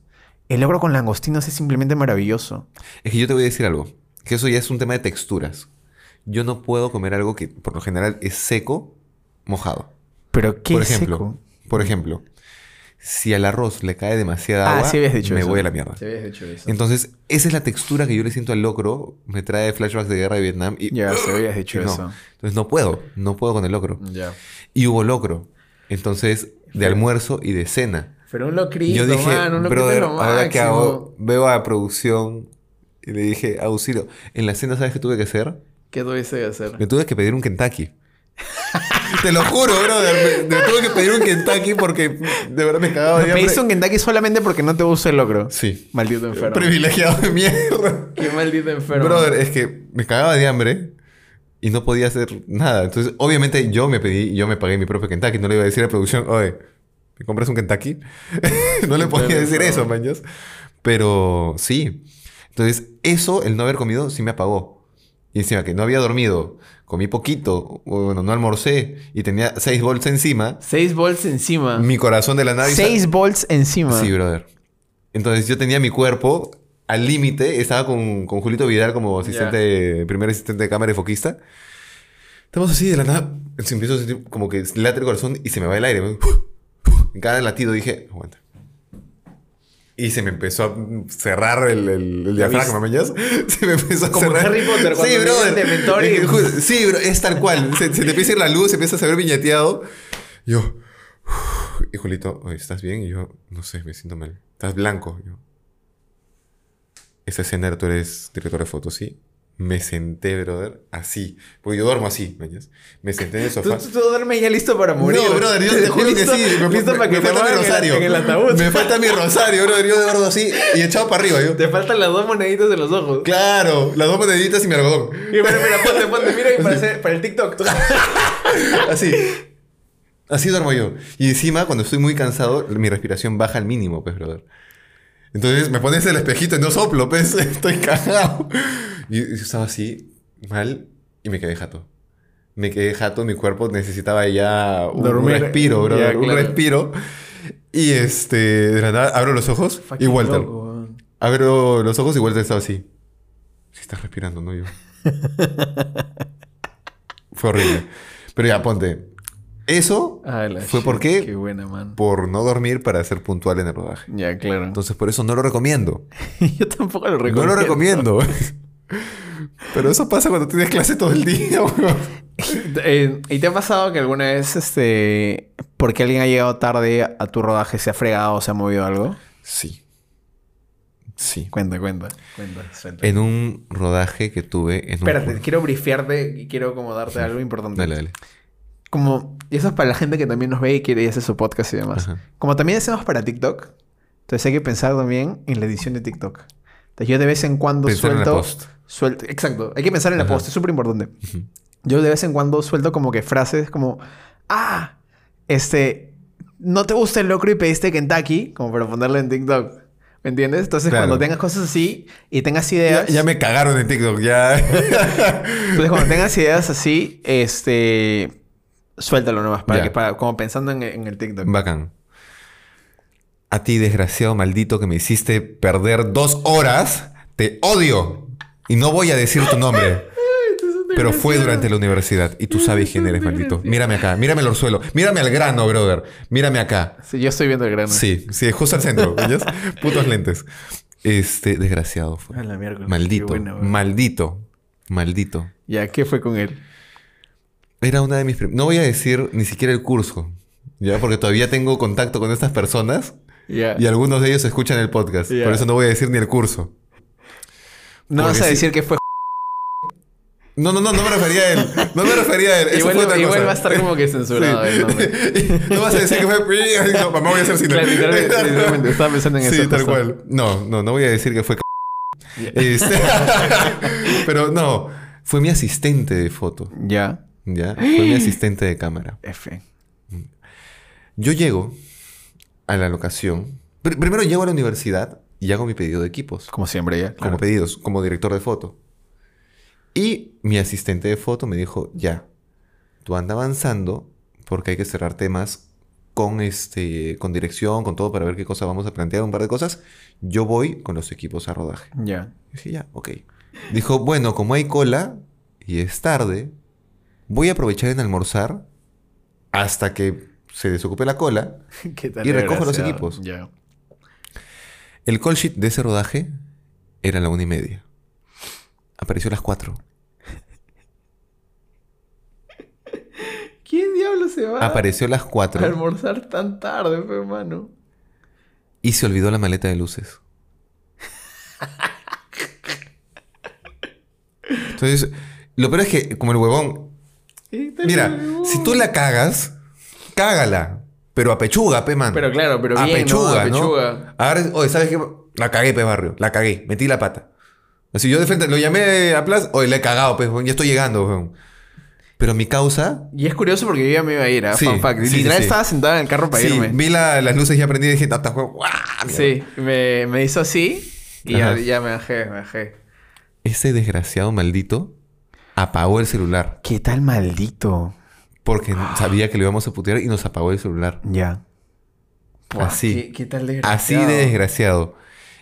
El locro con langostinos es simplemente maravilloso. Es que yo te voy a decir algo. Que eso ya es un tema de texturas. Yo no puedo comer algo que por lo general es seco, mojado. Pero qué por ejemplo, seco. por ejemplo, si al arroz le cae demasiada Ah, agua, sí habías dicho me eso. voy a la mierda. Sí habías dicho eso. Entonces, esa es la textura que yo le siento al locro. Me trae flashbacks de guerra de Vietnam y Ya, sí habías dicho no. eso. Entonces no puedo, no puedo con el locro. Ya. Y hubo locro. Entonces, de almuerzo y de cena. Pero un locrito, yo dije, man, un locrito brother, lo ahora que hago, veo a producción y le dije, auxilio. En la cena, ¿sabes qué tuve que hacer? ¿Qué tuviste que hacer? Me tuve que pedir un Kentucky. *laughs* Te lo juro, brother. Me, me tuve que pedir un Kentucky porque de verdad me cagaba de Me hambre. pediste un Kentucky solamente porque no te gusta el locro. Sí. Maldito enfermo. Privilegiado de mierda. Qué maldito enfermo. Brother, es que me cagaba de hambre y no podía hacer nada. Entonces, obviamente, yo me pedí, yo me pagué mi propio Kentucky. No le iba a decir a la producción, oye, ¿me compras un Kentucky? *laughs* no le podía decir eso, maños. Pero sí. Entonces, eso, el no haber comido, sí me apagó. Y encima que no había dormido, comí poquito, bueno, no almorcé y tenía seis volts encima. Seis volts encima. Mi corazón de la hizo- Seis volts encima. Sí, brother. Entonces yo tenía mi cuerpo al límite. Estaba con, con Julito Vidal como asistente, primer asistente de cámara y foquista. Estamos así de la nada. Se empiezo a sentir como que late el corazón y se me va el aire. En cada latido dije, aguanta. Y se me empezó a cerrar el, el, el diafragma, ¿mañas? *laughs* Se me empezó a Como cerrar. Harry Potter cuando Sí, brother. dieron Dementor y- *laughs* Sí, bro, es tal cual. Se, se te empieza a ir la luz, se empieza a saber viñeteado. Yo, y Julito, ¿estás bien? Y yo, no sé, me siento mal. Estás blanco. Yo, esa escena, tú eres director de fotos, ¿sí? Me senté, brother, así. Porque yo duermo así, ¿mañas? Me senté en el sofá. tú, tú duermes ya listo para morir. No, brother, yo te juro que Listo- sí. Me, listo me- para que me te falta mi pongan en el- rosario. En el ataúd. Me falta mi rosario, brother. Yo verdad así y echado para arriba. Yo. Te faltan las dos moneditas de los ojos. Claro, las dos moneditas y mi algodón. Y mira, mira, ponte, ponte, mira y *laughs* para, hacer- para el TikTok. *laughs* Así. Así duermo yo. Y encima, cuando estoy muy cansado, mi respiración baja al mínimo, pues, brother. Entonces me pones el espejito y no soplo, pues. *laughs* Estoy cagado. Y yo estaba así, mal, y me quedé jato. Me quedé jato, mi cuerpo necesitaba ya un Dormir. respiro. Ya, Un claro. respiro. Y este, de la nada, abro los ojos y Walter. loco. Abro los ojos y Walter estaba así. Sí estás respirando, ¿no? Yo. *laughs* Fue horrible. Pero ya, ponte. Eso fue shit, por qué? Qué buena, man. Por no dormir para ser puntual en el rodaje. Ya, claro. Entonces, por eso no lo recomiendo. *laughs* Yo tampoco lo recomiendo. No lo recomiendo. *laughs* Pero eso pasa cuando tienes clase todo el día. *laughs* Eh, ¿Y te ha pasado que alguna vez, este, porque alguien ha llegado tarde a tu rodaje, se ha fregado o se ha movido algo? Sí. Sí. Cuenta, cuenta, cuenta. suelta. En un rodaje que tuve en un... Espérate, quiero brifiarte y quiero como darte algo importante. Dale, dale. Como, y eso es para la gente que también nos ve y quiere y hace su podcast y demás. Ajá. Como también hacemos para TikTok, entonces hay que pensar también en la edición de TikTok. Entonces yo de vez en cuando Pensar en la suelto... post. suelto. Exacto, hay que pensar en la Ajá. post, es súper importante. Yo de vez en cuando suelto como que frases como, ah, este, no te gusta el locro y pediste Kentucky, como para ponerlo en TikTok. ¿Me entiendes? Entonces, Claro. cuando tengas cosas así y tengas Ya, ideas. ya me cagaron en TikTok, ya. Entonces, cuando tengas ideas así, este. Suéltalo nomás, para Ya. que, para, como pensando en, en el TikTok. Bacán. A ti, desgraciado maldito, que me hiciste perder dos horas, te odio. Y no voy a decir tu nombre. *laughs* Pero fue durante la universidad. Y tú sabes quién eres, maldito. Mírame acá, mírame el orzuelo. Mírame al grano, brother. Mírame acá. Sí, yo estoy viendo el grano. Sí, sí, justo al centro. ¿ves? *laughs* Putos lentes. Este, desgraciado fue. A la miércoles. Maldito. Buena, maldito. Maldito. Ya, ¿qué fue con él? Era una de mis... No voy a decir ni siquiera el curso. ¿Ya? Porque todavía tengo contacto con estas personas. Y algunos de ellos escuchan el podcast. Por eso no voy a decir ni el curso. No vas a sí. decir que fue. *laughs* No, no, no, no me refería a él. No me refería a él. Eso igual fue va a estar como que censurado Sí. el nombre. *laughs* no vas a decir que fue... *laughs* No, mamá, voy a hacer sin Claro, literalmente, estaba pensando en eso. Sí, tal cual. No, no, no voy a decir que fue... Ya. Este... Pero no, fue mi asistente de foto. Ya. ¿Ya? Fue mi *gasps* asistente de cámara. F. Yo llego a la locación. Pr- primero llego a la universidad y hago mi pedido de equipos. Como siempre, ya. como pedidos, como director de foto. Y mi asistente de foto me dijo, ya, tú anda avanzando porque hay que cerrar temas con, este, con dirección, con todo para ver qué cosa vamos a plantear, un par de cosas. Yo voy con los equipos a rodaje. Ya. Dije, ya, ok. Dijo, bueno, como hay cola y es tarde, voy a aprovechar en almorzar hasta que se desocupe la cola. *laughs* Y recojo los equipos. El call sheet de ese rodaje era la una y media. Apareció a las cuatro. *laughs* ¿Quién diablo se va Apareció a las a 4 almorzar tan tarde, hermano? y se olvidó la maleta de luces. *laughs* Entonces, lo peor es que, como el huevón, mira, si tú la cagas, cágala. Pero a pechuga, pe, man. Pero claro, pero a bien, ¿no? pechuga, A ¿no? pechuga. Ahora, oye, ¿sabes qué? La cagué, pe, barrio. La cagué. Metí la pata. Así yo de frente lo llamé a Plaza. Oye, le he cagado, pe, ya estoy llegando, weón. Pero mi causa Y es curioso porque yo ya me iba a ir, ¿ah? Sí, Fun fact. sí, Literal sí. estaba sentado en el carro para Sí, irme. vi la- las luces ya prendí y dije, tata, juego. Sí, me, me hizo así y ya, ya me bajé, me bajé. Ese desgraciado maldito apagó el celular. ¿Qué tal maldito? Porque *gasps* sabía que le íbamos a putear y nos apagó el celular. Ya. Buah, Así. ¿Qué, qué tal Así desgraciado? de desgraciado.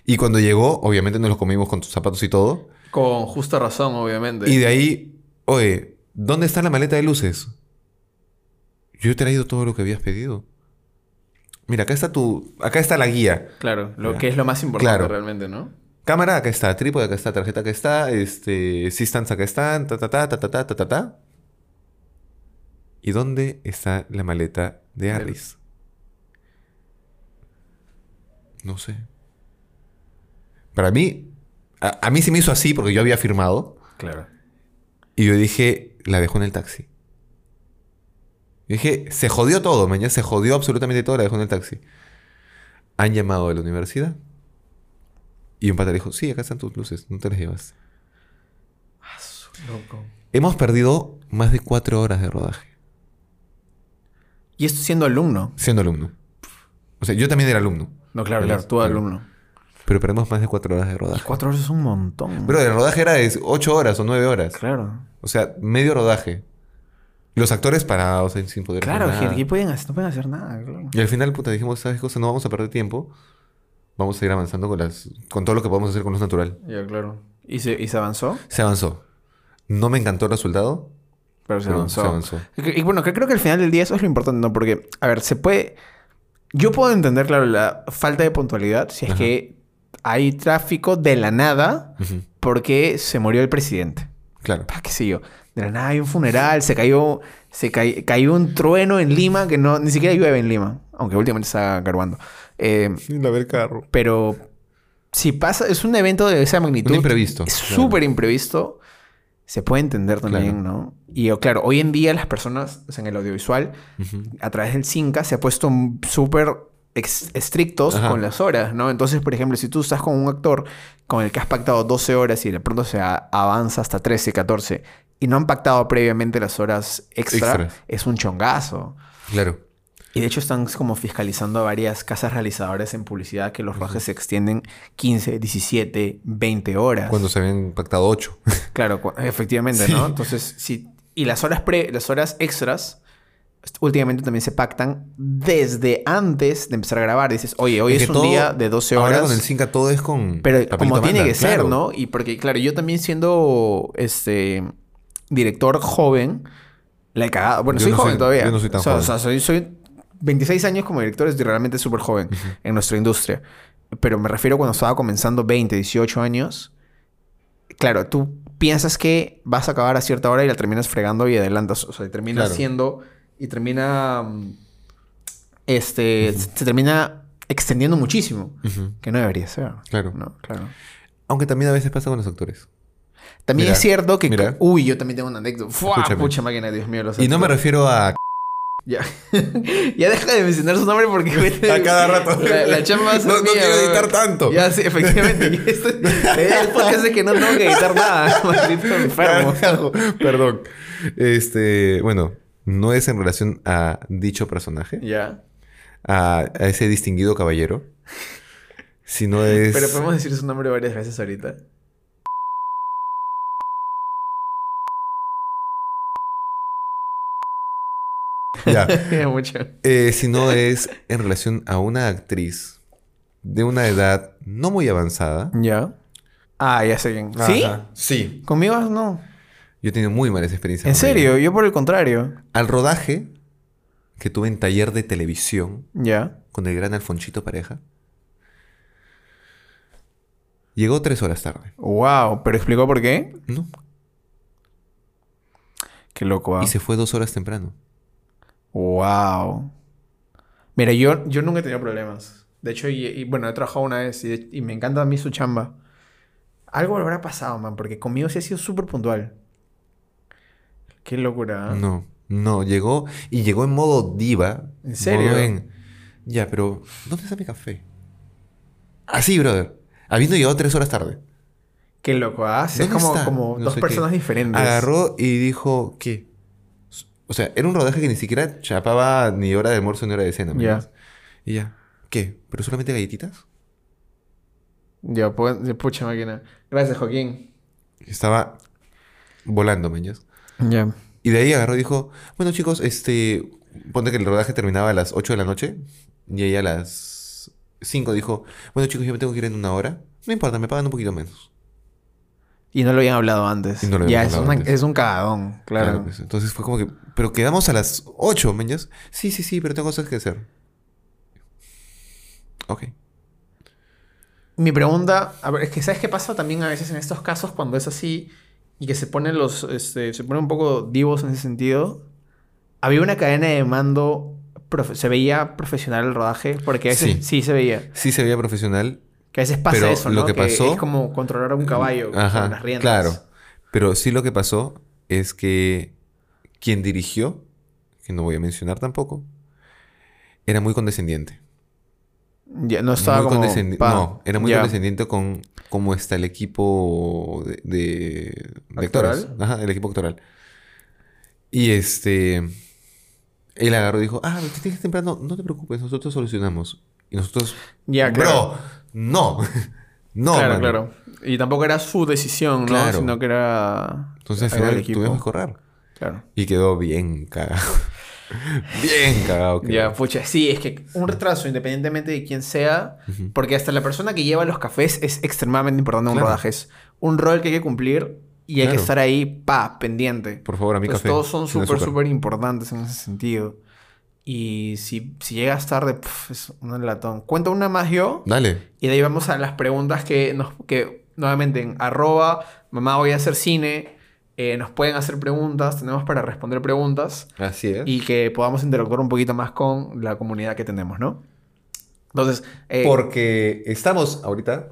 Y cuando llegó, obviamente nos lo comimos con tus zapatos y todo. Con justa razón, obviamente. Y de ahí, oye, ¿dónde está la maleta de luces? Yo he traído todo lo que habías pedido. Mira, acá está tu. Acá está la guía. Claro, lo que es lo más importante Claro. realmente, ¿no? Cámara, acá está. Trípode, acá está. Tarjeta, acá está. Este. Systems, acá están. Ta, ta, ta, ta, ta, ta, ta, ta, ta. ¿Y dónde está la maleta de Harris? No sé. Para mí, a, a mí se me hizo así porque yo había firmado. Claro. Y yo dije, la dejó en el taxi. Yo dije, se jodió todo, mañana se jodió absolutamente todo, la dejó en el taxi. Han llamado a la universidad. Y un pata le dijo, sí, acá están tus luces, no te las llevas. Loco. Hemos perdido más de cuatro horas de rodaje, Y esto siendo alumno. siendo alumno. O sea, yo también era alumno. No, claro, claro, tú Claro. alumno. Pero perdimos más de cuatro horas de rodaje. Cuatro horas es un montón. Pero el rodaje era de ocho horas o nueve horas. Claro. O sea, medio rodaje. Los actores parados sin poder Claro, hacer nada. aquí pueden hacer, no pueden hacer nada, claro. Y al final, puta, dijimos, ¿sabes cosa? No vamos a perder tiempo. Vamos a ir avanzando con las con todo lo que podemos hacer con luz natural. Ya, claro. ¿Y se, ¿Y se avanzó? Se avanzó. No me encantó el resultado. Pero se pero avanzó. se avanzó. Y, y bueno, creo que al final del día eso es lo importante, ¿no? Porque, a ver, se puede... Yo puedo entender, claro, la falta de puntualidad si es Ajá. que hay tráfico de la nada Ujú. porque se murió el presidente. Claro. Ah, qué sé yo. De la nada hay un funeral, se cayó, se cay- cayó un trueno en Lima que no, ni siquiera llueve en Lima, aunque últimamente está carbando. Eh, *laughs* Sin haber carro. pero si pasa, es un evento de esa magnitud. Un imprevisto, Es claro. súper imprevisto. Se puede entender también, Claro. ¿no? Y oh, claro, hoy en día las personas, o sea, en el audiovisual, a través del Cinca, se ha puesto súper estrictos Ajá. con las horas, ¿no? Entonces, por ejemplo, si tú estás con un actor con el que has pactado 12 horas y de pronto se avanza hasta 13, 14 y no han pactado previamente las horas extra, es un chongazo. Claro. Y de hecho están como fiscalizando a varias casas realizadoras en publicidad que los rodajes se extienden 15, 17, 20 horas. Cuando se habían pactado ocho. *laughs* Claro, cu- efectivamente, Sí. ¿no? Entonces, sí. Y las horas pre, las horas extras, últimamente también se pactan desde antes de empezar a grabar. Dices, oye, hoy Es es, que un día de 12 Ahora horas. con el Cinca todo es con. Pero como tiene que ser. ¿no? Y porque, claro, yo también siendo este director joven, la he cagado. Bueno, Yo soy no joven soy- todavía. yo no soy tan o sea, joven. O sea, soy, soy 26 años como director, estoy realmente súper joven en nuestra industria. Pero me refiero cuando estaba comenzando 20, 18 años. Claro, tú piensas que vas a acabar a cierta hora y la terminas fregando y adelantas. O sea, y termina Claro. siendo. Y termina. mm, Este. Se termina extendiendo muchísimo. Que no debería ser. Claro. No, claro. Aunque también a veces pasa con los actores. También Mira, es cierto que. mira. Uy, yo también tengo una anécdota. Pucha máquina, Dios mío. Los Y no me refiero a. Ya. *laughs* ya deja de mencionar su nombre porque. *laughs* A cada *laughs* rato. La, la chamba va a ser No- no mía, quiero editar tanto. Ya, sí, efectivamente. Esto- del podcast es que no tengo que editar nada. Maldito enfermo. Carajo, Perdón. Este. Bueno, no es en relación a dicho personaje, Ya. a, a ese distinguido caballero, sino es. Pero podemos decir su nombre varias veces ahorita. *laughs* Ya. *laughs* Eh, sino es en relación a una actriz de una edad no muy avanzada. Ya. Ah, ya sé quién. ¿Sí? Ajá. Sí. Conmigo no. Yo he tenido muy malas experiencias. ¿En ella. serio? Yo por el contrario. Al rodaje que tuve en taller de televisión Ya. con el gran Alfonchito Pareja, llegó tres horas tarde. Wow. ¿Pero explicó por qué? ¿No? Qué loco. ah. Y se fue dos horas temprano. Wow. Mira, yo, yo nunca he tenido problemas. De hecho, y, y, bueno, he trabajado una vez y, y me encanta a mí su chamba. Algo habrá pasado, man, porque conmigo sí ha sido súper puntual. Qué locura. ¿ah? No, no, llegó y llegó en modo diva. ¿En serio? en, ya, pero ¿dónde está mi café? Así, brother. Habiendo llegado tres horas tarde. Qué loco, ¿ah? Es ¿Dónde como, como No dos personas qué. diferentes. Agarró y dijo, ¿qué? O sea, era un rodaje que ni siquiera chapaba ni hora de almuerzo ni hora de cena. ¿me Ya. entiendes? Y ya, ¿qué? ¿Pero solamente galletitas? Ya, pues, pucha máquina. Gracias, Joaquín. Estaba volando, ¿me entiendes? Ya. Y de ahí agarró y dijo, bueno chicos, este, ponte que el rodaje terminaba a las 8 de la noche y ella a las 5 dijo, bueno chicos, yo me tengo que ir en una hora. No importa, me pagan un poquito menos. Y no lo habían hablado antes. Y no lo ya, habían es, hablado una- antes. es un cagadón, claro. pues, entonces fue como que, pero quedamos a las 8, ¿me entiendes? Sí, sí, sí, pero tengo cosas que hacer. Ok. Mi pregunta, a ver, es que ¿sabes qué pasa también a veces en estos casos cuando es así y que se ponen los, este, se ponen un poco divos en ese sentido? Había una cadena de mando, profe- se veía profesional el rodaje, porque a veces Sí. sí, se veía. Sí se veía profesional. Que a veces pasa Pero eso, lo ¿no? que pasó- es como controlar a un caballo Ajá, con las riendas. claro. Pero sí lo que pasó es que quien dirigió, que no voy a mencionar tampoco, era muy condescendiente. Ya, no estaba muy como... condescendi- pa, No, era muy ya. condescendiente con cómo está el equipo de, de, de. Ajá, el equipo actoral. Y este. Él agarró y dijo: Ah, te tienes temprano, no te preocupes, nosotros solucionamos. Y nosotros. Ya, Bro, claro. No. *laughs* no, claro, mano". claro. Y tampoco era su decisión, ¿no? Claro. Sino que era... Entonces al final tuvimos que correr. Claro. Y quedó bien cagado. *laughs* bien cagado. quedó. Ya, pucha, sí, es que un retraso, independientemente de quién sea, porque hasta la persona que lleva los cafés es extremadamente importante en un rodaje. Es un rol que hay que cumplir y hay que estar ahí, pa, pendiente. Por favor, a mi café. todos son súper, súper importantes en ese sentido. Y si, si llegas tarde, es un latón. Cuento una más yo. Dale. Y de ahí vamos a las preguntas que, nos, que nuevamente en arroba, mamá voy a hacer cine, eh, nos pueden hacer preguntas, tenemos para responder preguntas Así es. y que podamos interactuar un poquito más con la comunidad que tenemos, ¿no? Entonces, eh, Porque estamos ahorita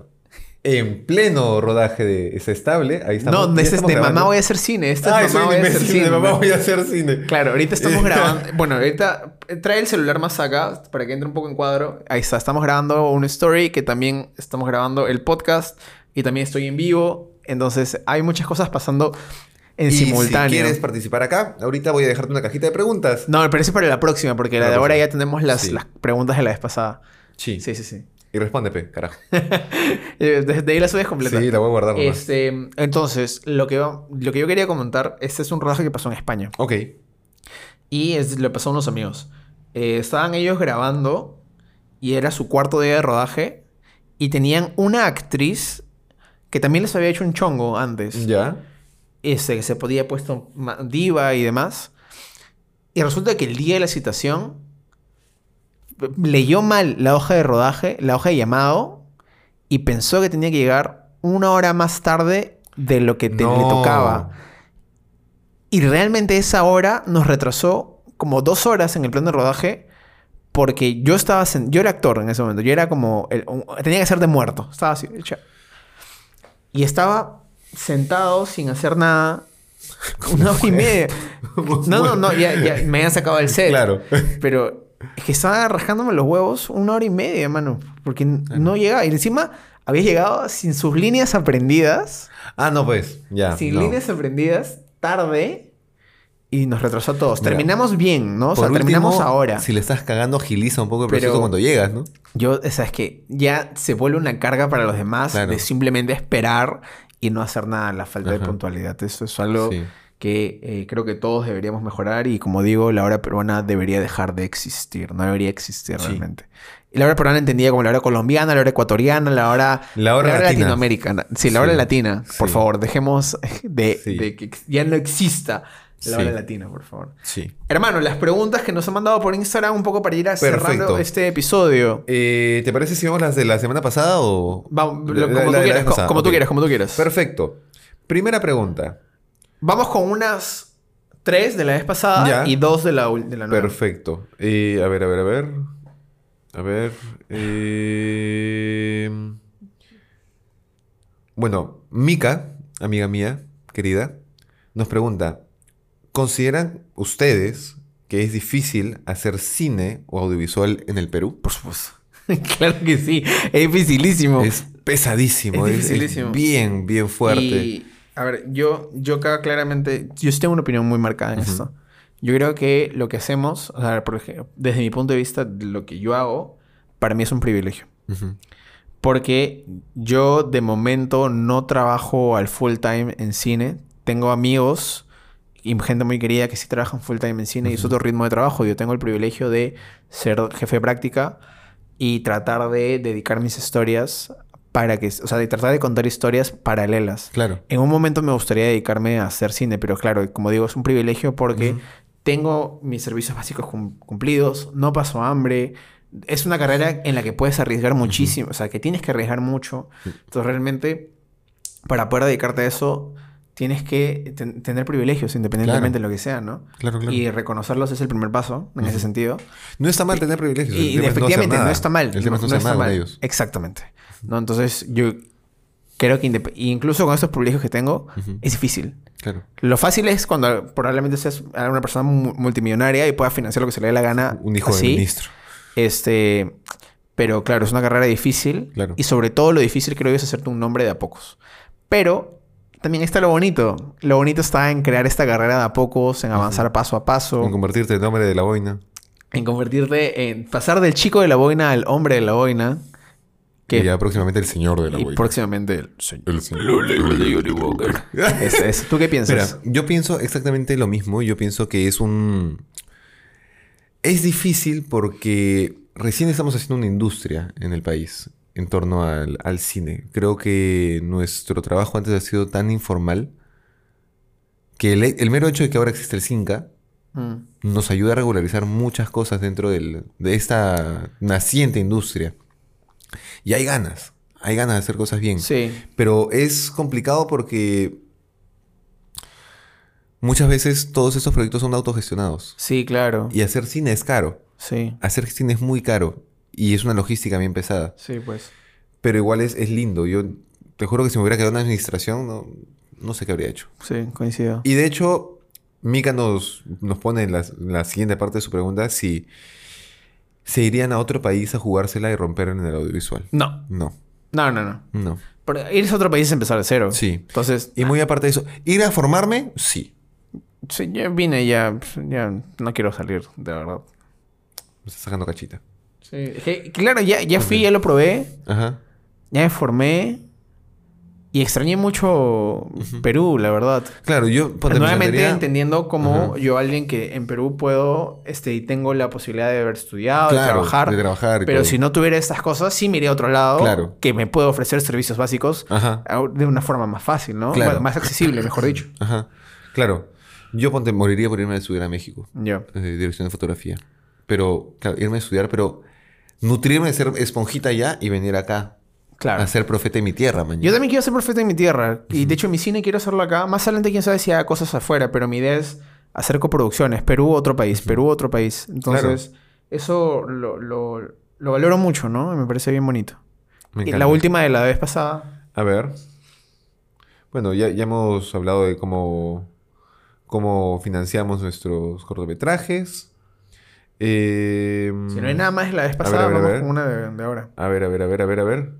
en pleno rodaje de ese estable. Ahí estamos. no, ya ese es estamos de grabando. mamá voy a hacer cine. Este es Ay, mamá soy voy un a hacer imbécil, cine. de mamá voy a hacer cine. Claro, ahorita estamos *laughs* grabando. Bueno, ahorita trae el celular más acá para que entre un poco en cuadro. Ahí está, estamos grabando un story que también estamos grabando el podcast y también estoy en vivo. Entonces hay muchas cosas pasando en Y simultáneo. Si quieres participar acá, ahorita voy a dejarte una cajita de preguntas. No, pero eso es para la próxima, porque la La de ahora ya tenemos las, Sí. las preguntas de la vez pasada. Sí. Sí, sí, sí. Y responde, pe, carajo. *laughs* Desde ahí la subes completa. Sí, la voy a guardar nomás. Este, entonces, lo que, lo que yo quería comentar, este es un rodaje que pasó en España. Ok. Y es, le pasó a unos amigos. Eh, estaban ellos grabando y era su cuarto día de rodaje y tenían una actriz que también les había hecho un chongo antes. Ya. Este, que se podía puesto diva y demás. Y resulta que el día de la citación leyó mal la hoja de rodaje, la hoja de llamado, y pensó que tenía que llegar una hora más tarde de lo que te- le tocaba. Y realmente esa hora nos retrasó como dos horas en el plan de rodaje. Porque yo estaba... Yo era actor en ese momento. Yo era como... el- tenía que ser de muerto. Estaba así. Y estaba sentado sin hacer nada. *laughs* Una hora y media. *laughs* No, no, no. Ya, ya me habían sacado del set. Claro. Pero es que estaba rascándome los huevos una hora y media, mano. Porque n- no llegaba. Y encima había llegado sin sus líneas aprendidas. Ah, no, pues. Ya. sin no. líneas aprendidas, tarde. Y nos retrasó a todos. Mira, Terminamos bien, ¿no? O sea, terminamos ahora. Si le estás cagando, agiliza un poco el Pero- proceso cuando llegas, ¿no? Yo, o sea, es que ya se vuelve una carga para los demás Claro. de simplemente esperar y no hacer nada. La falta de puntualidad. Eso es algo Sí. Que eh, creo que todos deberíamos mejorar. Y como digo, la hora peruana debería dejar de existir. No debería existir Sí. realmente. Y la hora peruana entendida como la hora colombiana, la hora ecuatoriana, la hora, La hora latinoamericana. Sí, la hora Sí. latina. Por Sí. favor, dejemos de, que ya no exista la hora latina, por favor. Sí. Hermano, las preguntas que nos han mandado por Instagram un poco para ir a cerrando este episodio. Eh, ¿Te parece si vemos las de la semana pasada o...? Vamos, lo- La- como, tú quieras, como tú quieras, como tú quieras. Perfecto. Primera pregunta. Vamos con unas tres de la vez pasada Ya. y dos de la, de la nueva. Perfecto. Eh, a ver, a ver, a ver. A ver. eh, Bueno, Mika, amiga mía, querida, nos pregunta: ¿Consideran ustedes que es difícil hacer cine o audiovisual en el Perú? Por supuesto. *laughs* claro que sí. Es dificilísimo. Es pesadísimo, Es es, es bien, bien fuerte. Y, a ver, yo, yo acá claramente, yo tengo una opinión muy marcada en Ujú. esto. Yo creo que lo que hacemos, o sea, por ejemplo, desde mi punto de vista, lo que yo hago, para mí es un privilegio. Ujú. Porque yo de momento no trabajo al full time en cine. Tengo amigos y gente muy querida que sí trabajan full time en cine y es otro ritmo de trabajo. Yo tengo el privilegio de ser jefe de práctica y tratar de dedicar mis historias para que, o sea, de tratar de contar historias paralelas. Claro. En un momento me gustaría dedicarme a hacer cine, pero claro, como digo, es un privilegio porque tengo mis servicios básicos cum- cumplidos, no paso hambre. Es una carrera en la que puedes arriesgar muchísimo, o sea, que tienes que arriesgar mucho. Entonces, realmente, para poder dedicarte a eso, tienes que ten- tener privilegios, independientemente Claro. de lo que sea, ¿no? Claro, claro. Y reconocerlos es el primer paso en ese sentido. No está mal tener privilegios. Y, no hacer efectivamente, no, está mal. El tema no, hacer está mal. ellos. Exactamente. ¿no? Entonces, yo creo que incluso con estos privilegios que tengo, es difícil. Claro. Lo fácil es cuando probablemente seas una persona mu- multimillonaria y puedas financiar lo que se le dé la gana. Un hijo así. de ministro. Este, pero claro, es una carrera difícil. Claro. Y sobre todo lo difícil creo yo es hacerte un nombre de a pocos. Pero también está lo bonito. Lo bonito está en crear esta carrera de a pocos, en avanzar paso a paso, En convertirte en nombre de la boina. en convertirte en pasar del chico de la boina al hombre de la boina. Que Y ya próximamente el señor de la y boina. próximamente el señor. El señor de la boina. Ese- *laughs* ese. ¿Tú qué piensas? Yo pienso exactamente lo mismo. Yo pienso que es un... Es difícil porque recién estamos haciendo una industria en el país en torno al, al cine. Creo que nuestro trabajo antes ha sido tan informal que el, el mero hecho de que ahora existe el CINCA Mm. nos ayuda a regularizar muchas cosas dentro del- de esta naciente industria. Y hay ganas, hay ganas de hacer cosas bien. Sí. Pero es complicado porque muchas veces todos estos proyectos son autogestionados. Sí, claro. Y hacer cine es caro. Sí. Hacer cine es muy caro. Y es una logística bien pesada. Sí, pues. Pero igual es, es lindo. Yo te juro que si me hubiera quedado en administración, no, no sé qué habría hecho. Sí, coincido. Y de hecho, Mika nos, nos pone en la, en la siguiente parte de su pregunta si se irían a otro país a jugársela y romper en el audiovisual. No. No, No, no, no. no. Pero irse a otro país es empezar de cero. Sí. Entonces, Y muy aparte de eso, ¿ir a formarme? Sí. sí, yo vine ya, ya no quiero salir, de verdad. Me está sacando cachita. Sí. que, claro, ya, ya fui, ya lo probé, Ajá. ya me formé y extrañé mucho Perú, la verdad. Claro, yo... ponte, Nuevamente entendiendo cómo Ajá. yo, alguien que en Perú puedo, este, y tengo la posibilidad de haber estudiado, Claro, de trabajar. de trabajar y pero todo. si no tuviera estas cosas, sí me iría a otro lado. Claro. Que me puede ofrecer servicios básicos Ajá. de una forma más fácil, ¿no? Claro. Más accesible, mejor dicho. *laughs* Ajá. Claro. Yo ponte, moriría por irme a estudiar a México. Ya. eh, dirección de fotografía. Pero, claro, irme a estudiar, pero nutrirme de ser esponjita allá y venir acá Claro. a ser profeta en mi tierra. Yo también quiero ser profeta en mi tierra. Y de hecho, mi cine quiero hacerlo acá. Más adelante, quién sabe si haga cosas afuera. Pero mi idea es hacer coproducciones. Perú, otro país. Perú, otro país. Entonces, eso lo, lo- lo valoro mucho, ¿no? Me parece bien bonito. Me Y la última de la vez pasada. A ver. Bueno, ya, ya hemos hablado de cómo, cómo financiamos nuestros cortometrajes. Eh, Si no hay nada más la vez pasada, ver, a vamos ver. con una de, de ahora. A ver, a ver, a ver, a ver, a ver.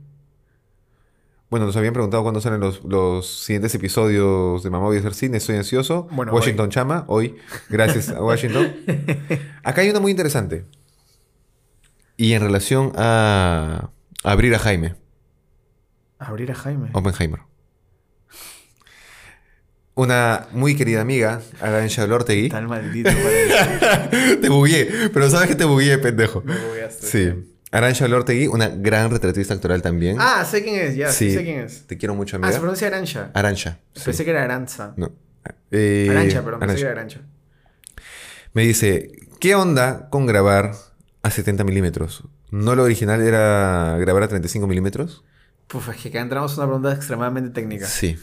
Bueno, nos habían preguntado cuándo salen los, los siguientes episodios de Mamá Voy a hacer cine. Estoy ansioso. Bueno, Washington Chama, hoy. Gracias a Washington. *laughs* Acá hay una muy interesante. Y en relación a, a abrir a Jaime, Abrir a Jaime. Oppenheimer. Una muy querida amiga, Arantxa Lortegui. Tan maldito *laughs* te bugué, pero sabes que te bugué, pendejo. Me bugueaste. Sí. Arantxa Lortegui, una gran retratista actoral también. Ah, sé quién es, ya. Sí, sé quién es. Te quiero mucho, Ah, amiga. se pronuncia Arancha. Arancha. sí. Pensé que era Aranza. No. Eh, Arancha, perdón. Pensé que era Arancha. Me dice, ¿qué onda con grabar a 70 milímetros? ¿No lo original era grabar a 35 milímetros? Puf, es que acá entramos a una pregunta extremadamente técnica. Sí.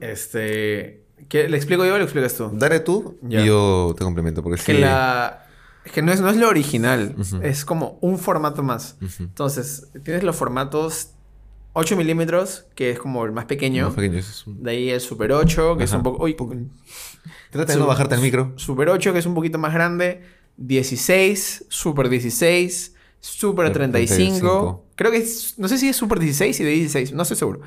Este. ¿qué- ¿Le explico yo o le explicas tú? Dale tú Ya. y yo te complemento. Porque Es que sí. la. Es que no es, no es lo original. Ujú. Es como un formato más. Ujú. Entonces, tienes los formatos 8 milímetros, que es como el más pequeño. Más pequeño, es un- De ahí el Super 8, que es Ajá. un poco. Uy, Trata de no bajarte el micro. Super 8, que es un poquito más grande. 16, Super 16, Super Super 35. 35. Creo que es. No sé si es Super 16 y de ahí 16, no estoy seguro.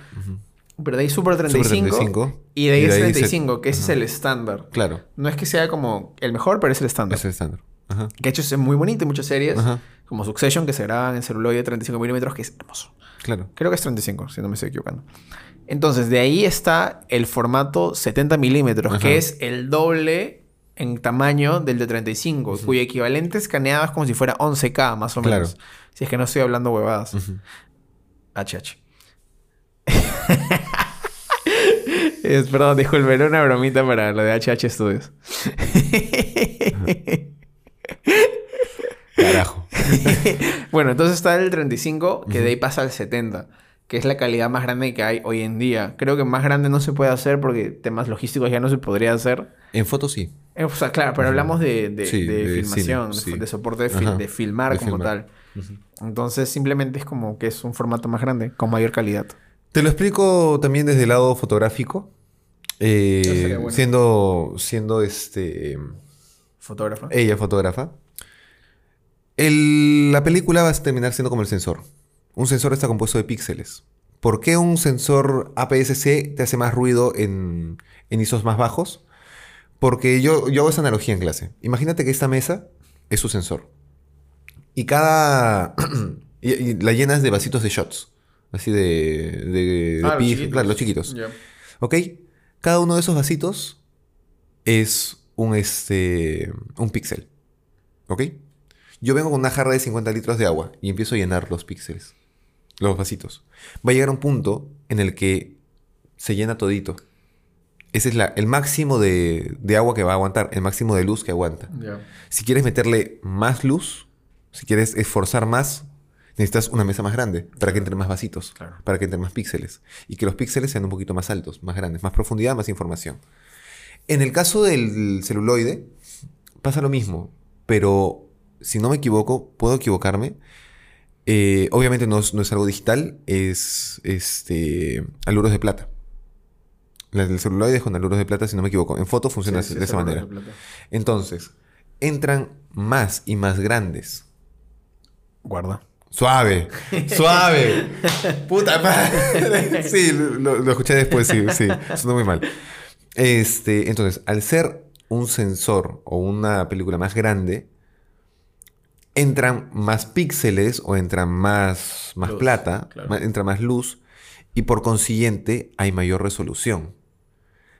Pero de ahí Super 35. 35, Y de ahí y es de ahí 35, que ese Ajá. es el estándar. Claro, No es que sea como el mejor, pero es el estándar. es el estándar. Ajá. Que de hecho es muy bonito en muchas series. Ajá. Como Succession, que se graban en celuloide 35 milímetros, que es hermoso. Claro. Creo que es 35, si no me estoy equivocando. Entonces, de ahí está el formato 70 milímetros, que es el doble en tamaño del de 35, cuyo equivalente escaneado es como si fuera 11K, más o Claro. menos. Si es que no estoy hablando huevadas. HH. Es, perdón, disculpe, era una bromita para lo de HH Studios. Carajo. bueno, entonces está el 35, que de ahí pasa al 70, que es la calidad más grande que hay hoy en día. Creo que más grande no se puede hacer porque temas logísticos ya no se podría hacer. En fotos sí. Eh, O sea, claro, pero hablamos de, de- Sí, de de filmación, cine, de, sí. de soporte de, fil- filmar como filmar. tal. Entonces simplemente es como que es un formato más grande, con mayor calidad. Te lo explico también desde el lado fotográfico. Eh, bueno. siendo, siendo este, Fotógrafo. ella fotógrafa. El- la película va a terminar siendo como el sensor. Un sensor está compuesto de píxeles. ¿Por qué un sensor APS-C te hace más ruido en, en ISOs más bajos? Porque yo, yo hago esa analogía en clase. Imagínate que esta mesa es su sensor. Y cada... *clears throat* y, y la llenas de vasitos de shots. Así de... de, de Ah, los pif- claro, los chiquitos. ¿Ok? Cada uno de esos vasitos es un, este, un píxel. ¿Ok? Yo vengo con una jarra de 50 litros de agua y empiezo a llenar los píxeles. Los vasitos. Va a llegar un punto en el que se llena todito. Ese es la, el máximo de, de agua que va a aguantar, el máximo de luz que aguanta. Si quieres meterle más luz, si quieres esforzar más, necesitas una mesa más grande para que entren más vasitos, Claro. para que entren más píxeles. Y que los píxeles sean un poquito más altos, más grandes, más profundidad, más información. En el caso del celuloide, pasa lo mismo, pero si no me equivoco, puedo equivocarme. Eh, obviamente no es, no es algo digital, es este, aluros de plata. La del celuloide es con aluros de plata, si no me equivoco. En foto funciona Sí, sí, de esa manera. de. Entonces, entran más y más grandes. Guarda. Suave, *laughs* suave. Puta madre. *laughs* Sí, lo, lo escuché después, sí, sí. Sonó muy mal. Este, entonces, al ser un sensor o una película más grande, entran más píxeles o entran más, más Luz, plata, claro. ma- entra más luz y por consiguiente hay mayor resolución.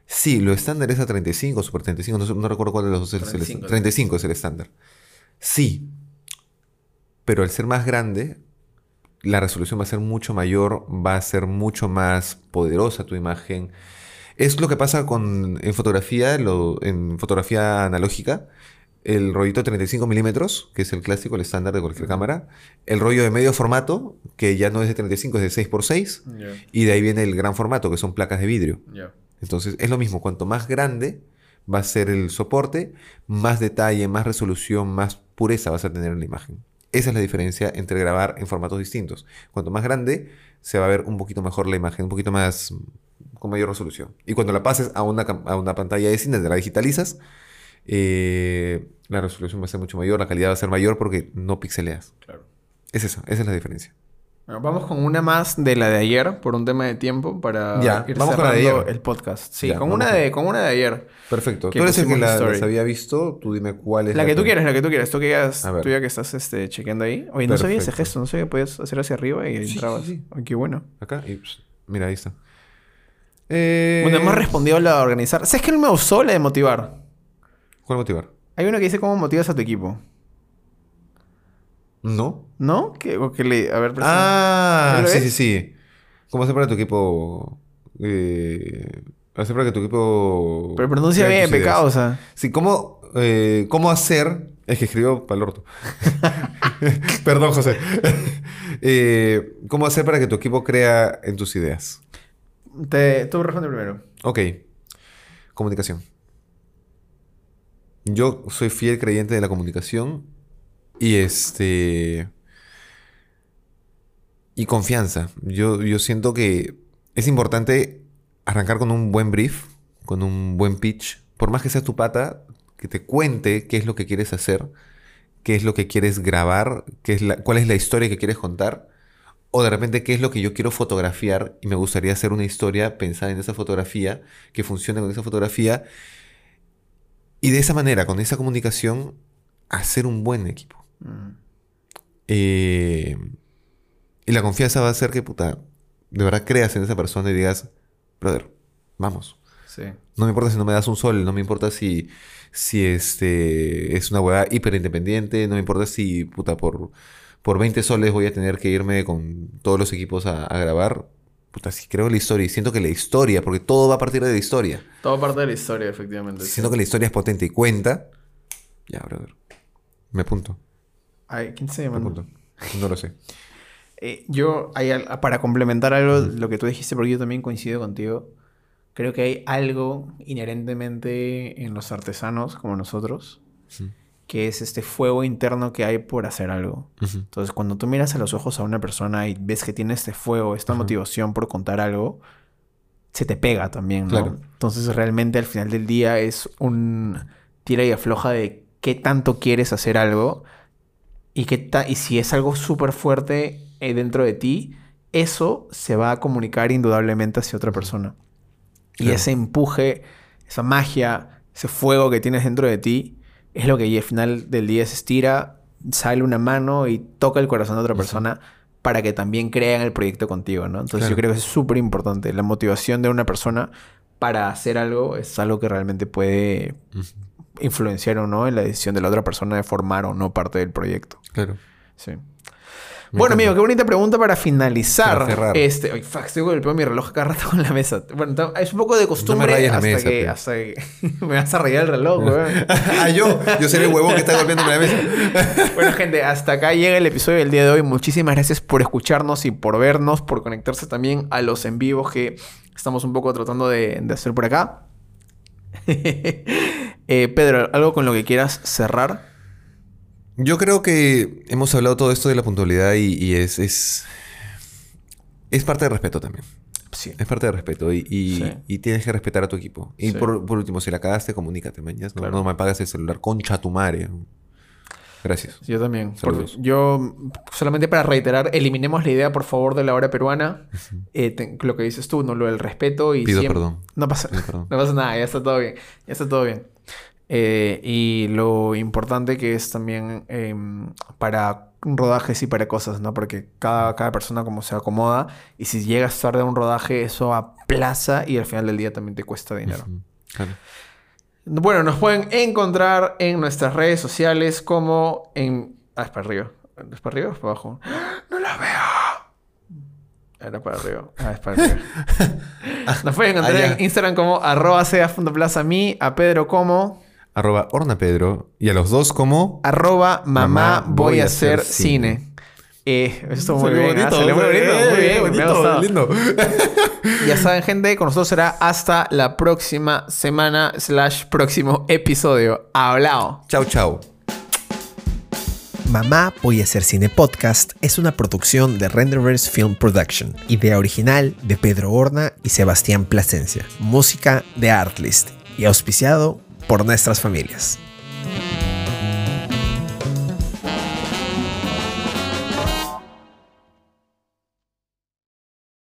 Sí, lo estándar es a 35, Super 35, no, no recuerdo cuál de los dos es el 35, estándar. 35 es el estándar. Sí, pero al ser más grande, la resolución va a ser mucho mayor, va a ser mucho más poderosa tu imagen. Es lo que pasa con, en fotografía, lo- en fotografía analógica, el rollito de 35 milímetros, que es el clásico, el estándar de cualquier cámara, el rollo de medio formato, que ya no es de 35, es de 6x6, Ya, y de ahí viene el gran formato, que son placas de vidrio. Entonces es lo mismo, cuanto más grande va a ser el soporte, más detalle, más resolución, más pureza vas a tener en la imagen. Esa es la diferencia entre grabar en formatos distintos. Cuanto más grande, se va a ver un poquito mejor la imagen, un poquito más con mayor resolución. Y cuando la pases a una, a una pantalla de cine, la digitalizas, eh, la resolución va a ser mucho mayor, la calidad va a ser mayor porque no pixeleas. Claro. Es eso, esa es la diferencia. Bueno, vamos con una más de la de ayer por un tema de tiempo para Ya, ir vamos con la de cerrando ayer. el podcast. Sí, Ya, con, una de, con una de ayer. Perfecto. Tú eres el que la- las había visto, tú dime cuál es La que tú quieras, la que tú quieras. Tú, que ya, tú ya que estás este, chequeando ahí. Oye, no sabía ese Perfecto. gesto. No sabía que podías hacer hacia arriba y Sí, entrabas. sí, sí. Ay, qué bueno. Acá y pss, mira, ahí está. Eh, Bueno, hemos respondido a la de organizar. ¿Sabes qué no me gustó? La de motivar. ¿Cuál motivar? Hay una que dice cómo motivas a tu equipo. ¿No? ¿No? Que, o que le... A ver. Ah, ¿Lo sí, sí, sí. ¿Cómo hacer para tu equipo? Eh, hacer para que tu equipo. Pero pronuncia bien, pecado, o sea. Sí, ¿cómo, eh, ¿cómo hacer? Es que escribió para el orto. *laughs* *laughs* Perdón, José. *laughs* Eh, ¿Cómo hacer para que tu equipo crea en tus ideas? Te, tú responde primero. Ok. Comunicación. Yo soy fiel creyente de la comunicación y este. Y confianza. Yo, yo siento que es importante arrancar con un buen brief, con un buen pitch. Por más que sea tu pata, que te cuente qué es lo que quieres hacer, qué es lo que quieres grabar, qué es la, cuál es la historia que quieres contar. O de repente, ¿qué es lo que yo quiero fotografiar? Y me gustaría hacer una historia pensada en esa fotografía, que funcione con esa fotografía. Y de esa manera, con esa comunicación, hacer un buen equipo. Mm. Eh, y la confianza va a hacer que, puta, de verdad creas en esa persona y digas, brother, vamos. Sí. No me importa si no me das un sol, no me importa si, si este, es una hueá hiper independiente, no me importa si, puta, por, por 20 soles voy a tener que irme con todos los equipos a, a grabar. Puta, si creo en la historia y siento que la historia, porque todo va a partir de la historia. Todo parte de la historia, efectivamente. Si sí. siento que la historia es potente y cuenta, ya, brother. Me apunto, Ay, ¿quién se llama? No lo sé. Eh, yo, hay para complementar algo, lo que tú dijiste, porque yo también coincido contigo, creo que hay algo inherentemente en los artesanos como nosotros, Ujú. que es este fuego interno que hay por hacer algo. Ujú. Entonces, cuando tú miras a los ojos a una persona y ves que tiene este fuego, esta Ajá. motivación por contar algo, se te pega también, ¿no? Claro. Entonces, realmente al final del día es un tira y afloja de qué tanto quieres hacer algo y, ta- y si es algo súper fuerte eh, dentro de ti, eso se va a comunicar indudablemente hacia otra persona. Y ese empuje, esa magia, ese fuego que tienes dentro de ti, es lo que al final del día se estira, sale una mano y toca el corazón de otra persona para que también crean el proyecto contigo, ¿no? Entonces Claro. yo creo que es súper importante. La motivación de una persona para hacer algo es algo que realmente puede. Influenciar o no en la decisión de la otra persona de formar o no parte del proyecto. Claro. Sí. Me bueno, amigo, qué bonita pregunta para finalizar. Para. Este, ay, fuck, estoy golpeando mi reloj cada rato con la mesa. Bueno, es un poco de costumbre rayes la hasta, mesa, que, hasta que *laughs* me vas a rayar el reloj, weón. *laughs* ah, yo. Yo seré el huevón que está golpeando la mesa. *laughs* Bueno, gente, hasta acá llega el episodio del día de hoy. Muchísimas gracias por escucharnos y por vernos, por conectarse también a los en vivos que estamos un poco tratando de, de hacer por acá. Eh, Pedro, ¿algo con lo que quieras cerrar? Yo creo que hemos hablado todo esto de la puntualidad y, y es, es. Es parte de respeto también. Sí. Es parte de respeto y, y- Sí. y tienes que respetar a tu equipo. Y Sí. por, por último, si la cagaste, comunícate, mañas. No, Claro. no me apagas el celular, concha tu madre. Gracias. Yo también. Por- yo, solamente para reiterar, eliminemos la idea, por favor, de la hora peruana. Eh, te- lo que dices tú, ¿no? Lo del respeto y Pido siempre- perdón. No pasa, Pido perdón. *laughs* no pasa nada, ya está todo bien. Ya está todo bien. Eh, y lo importante que es también em, para rodajes y para cosas, ¿no? Porque cada, cada persona como se acomoda y si llegas tarde a un rodaje, eso aplaza y al final del día también te cuesta dinero. Claro. Bueno, nos pueden encontrar en nuestras redes sociales como en... Ah, es para arriba. ¿Es para arriba o es para abajo? ¡No la veo! Era para arriba. Ah, es para arriba. *laughs* Nos pueden encontrar Ah, en Instagram como arroba sea.plaza a mí, a Pedro como Arroba Orna Pedro. Y a los dos como... arroba mamá Mamá, voy a hacer cine. Eh, eso estuvo muy bien. ¿ah? Salió muy bonito, muy bien, me ha gustado. lindo. *laughs* Ya saben, gente, con nosotros será hasta la próxima semana slash próximo episodio. Hablado. chau, chau. Mamá Voy a hacer cine podcast es una producción de Renderverse Film Production, idea original de Pedro Horna y Sebastián Plasencia, música de Artlist y auspiciado por nuestras familias.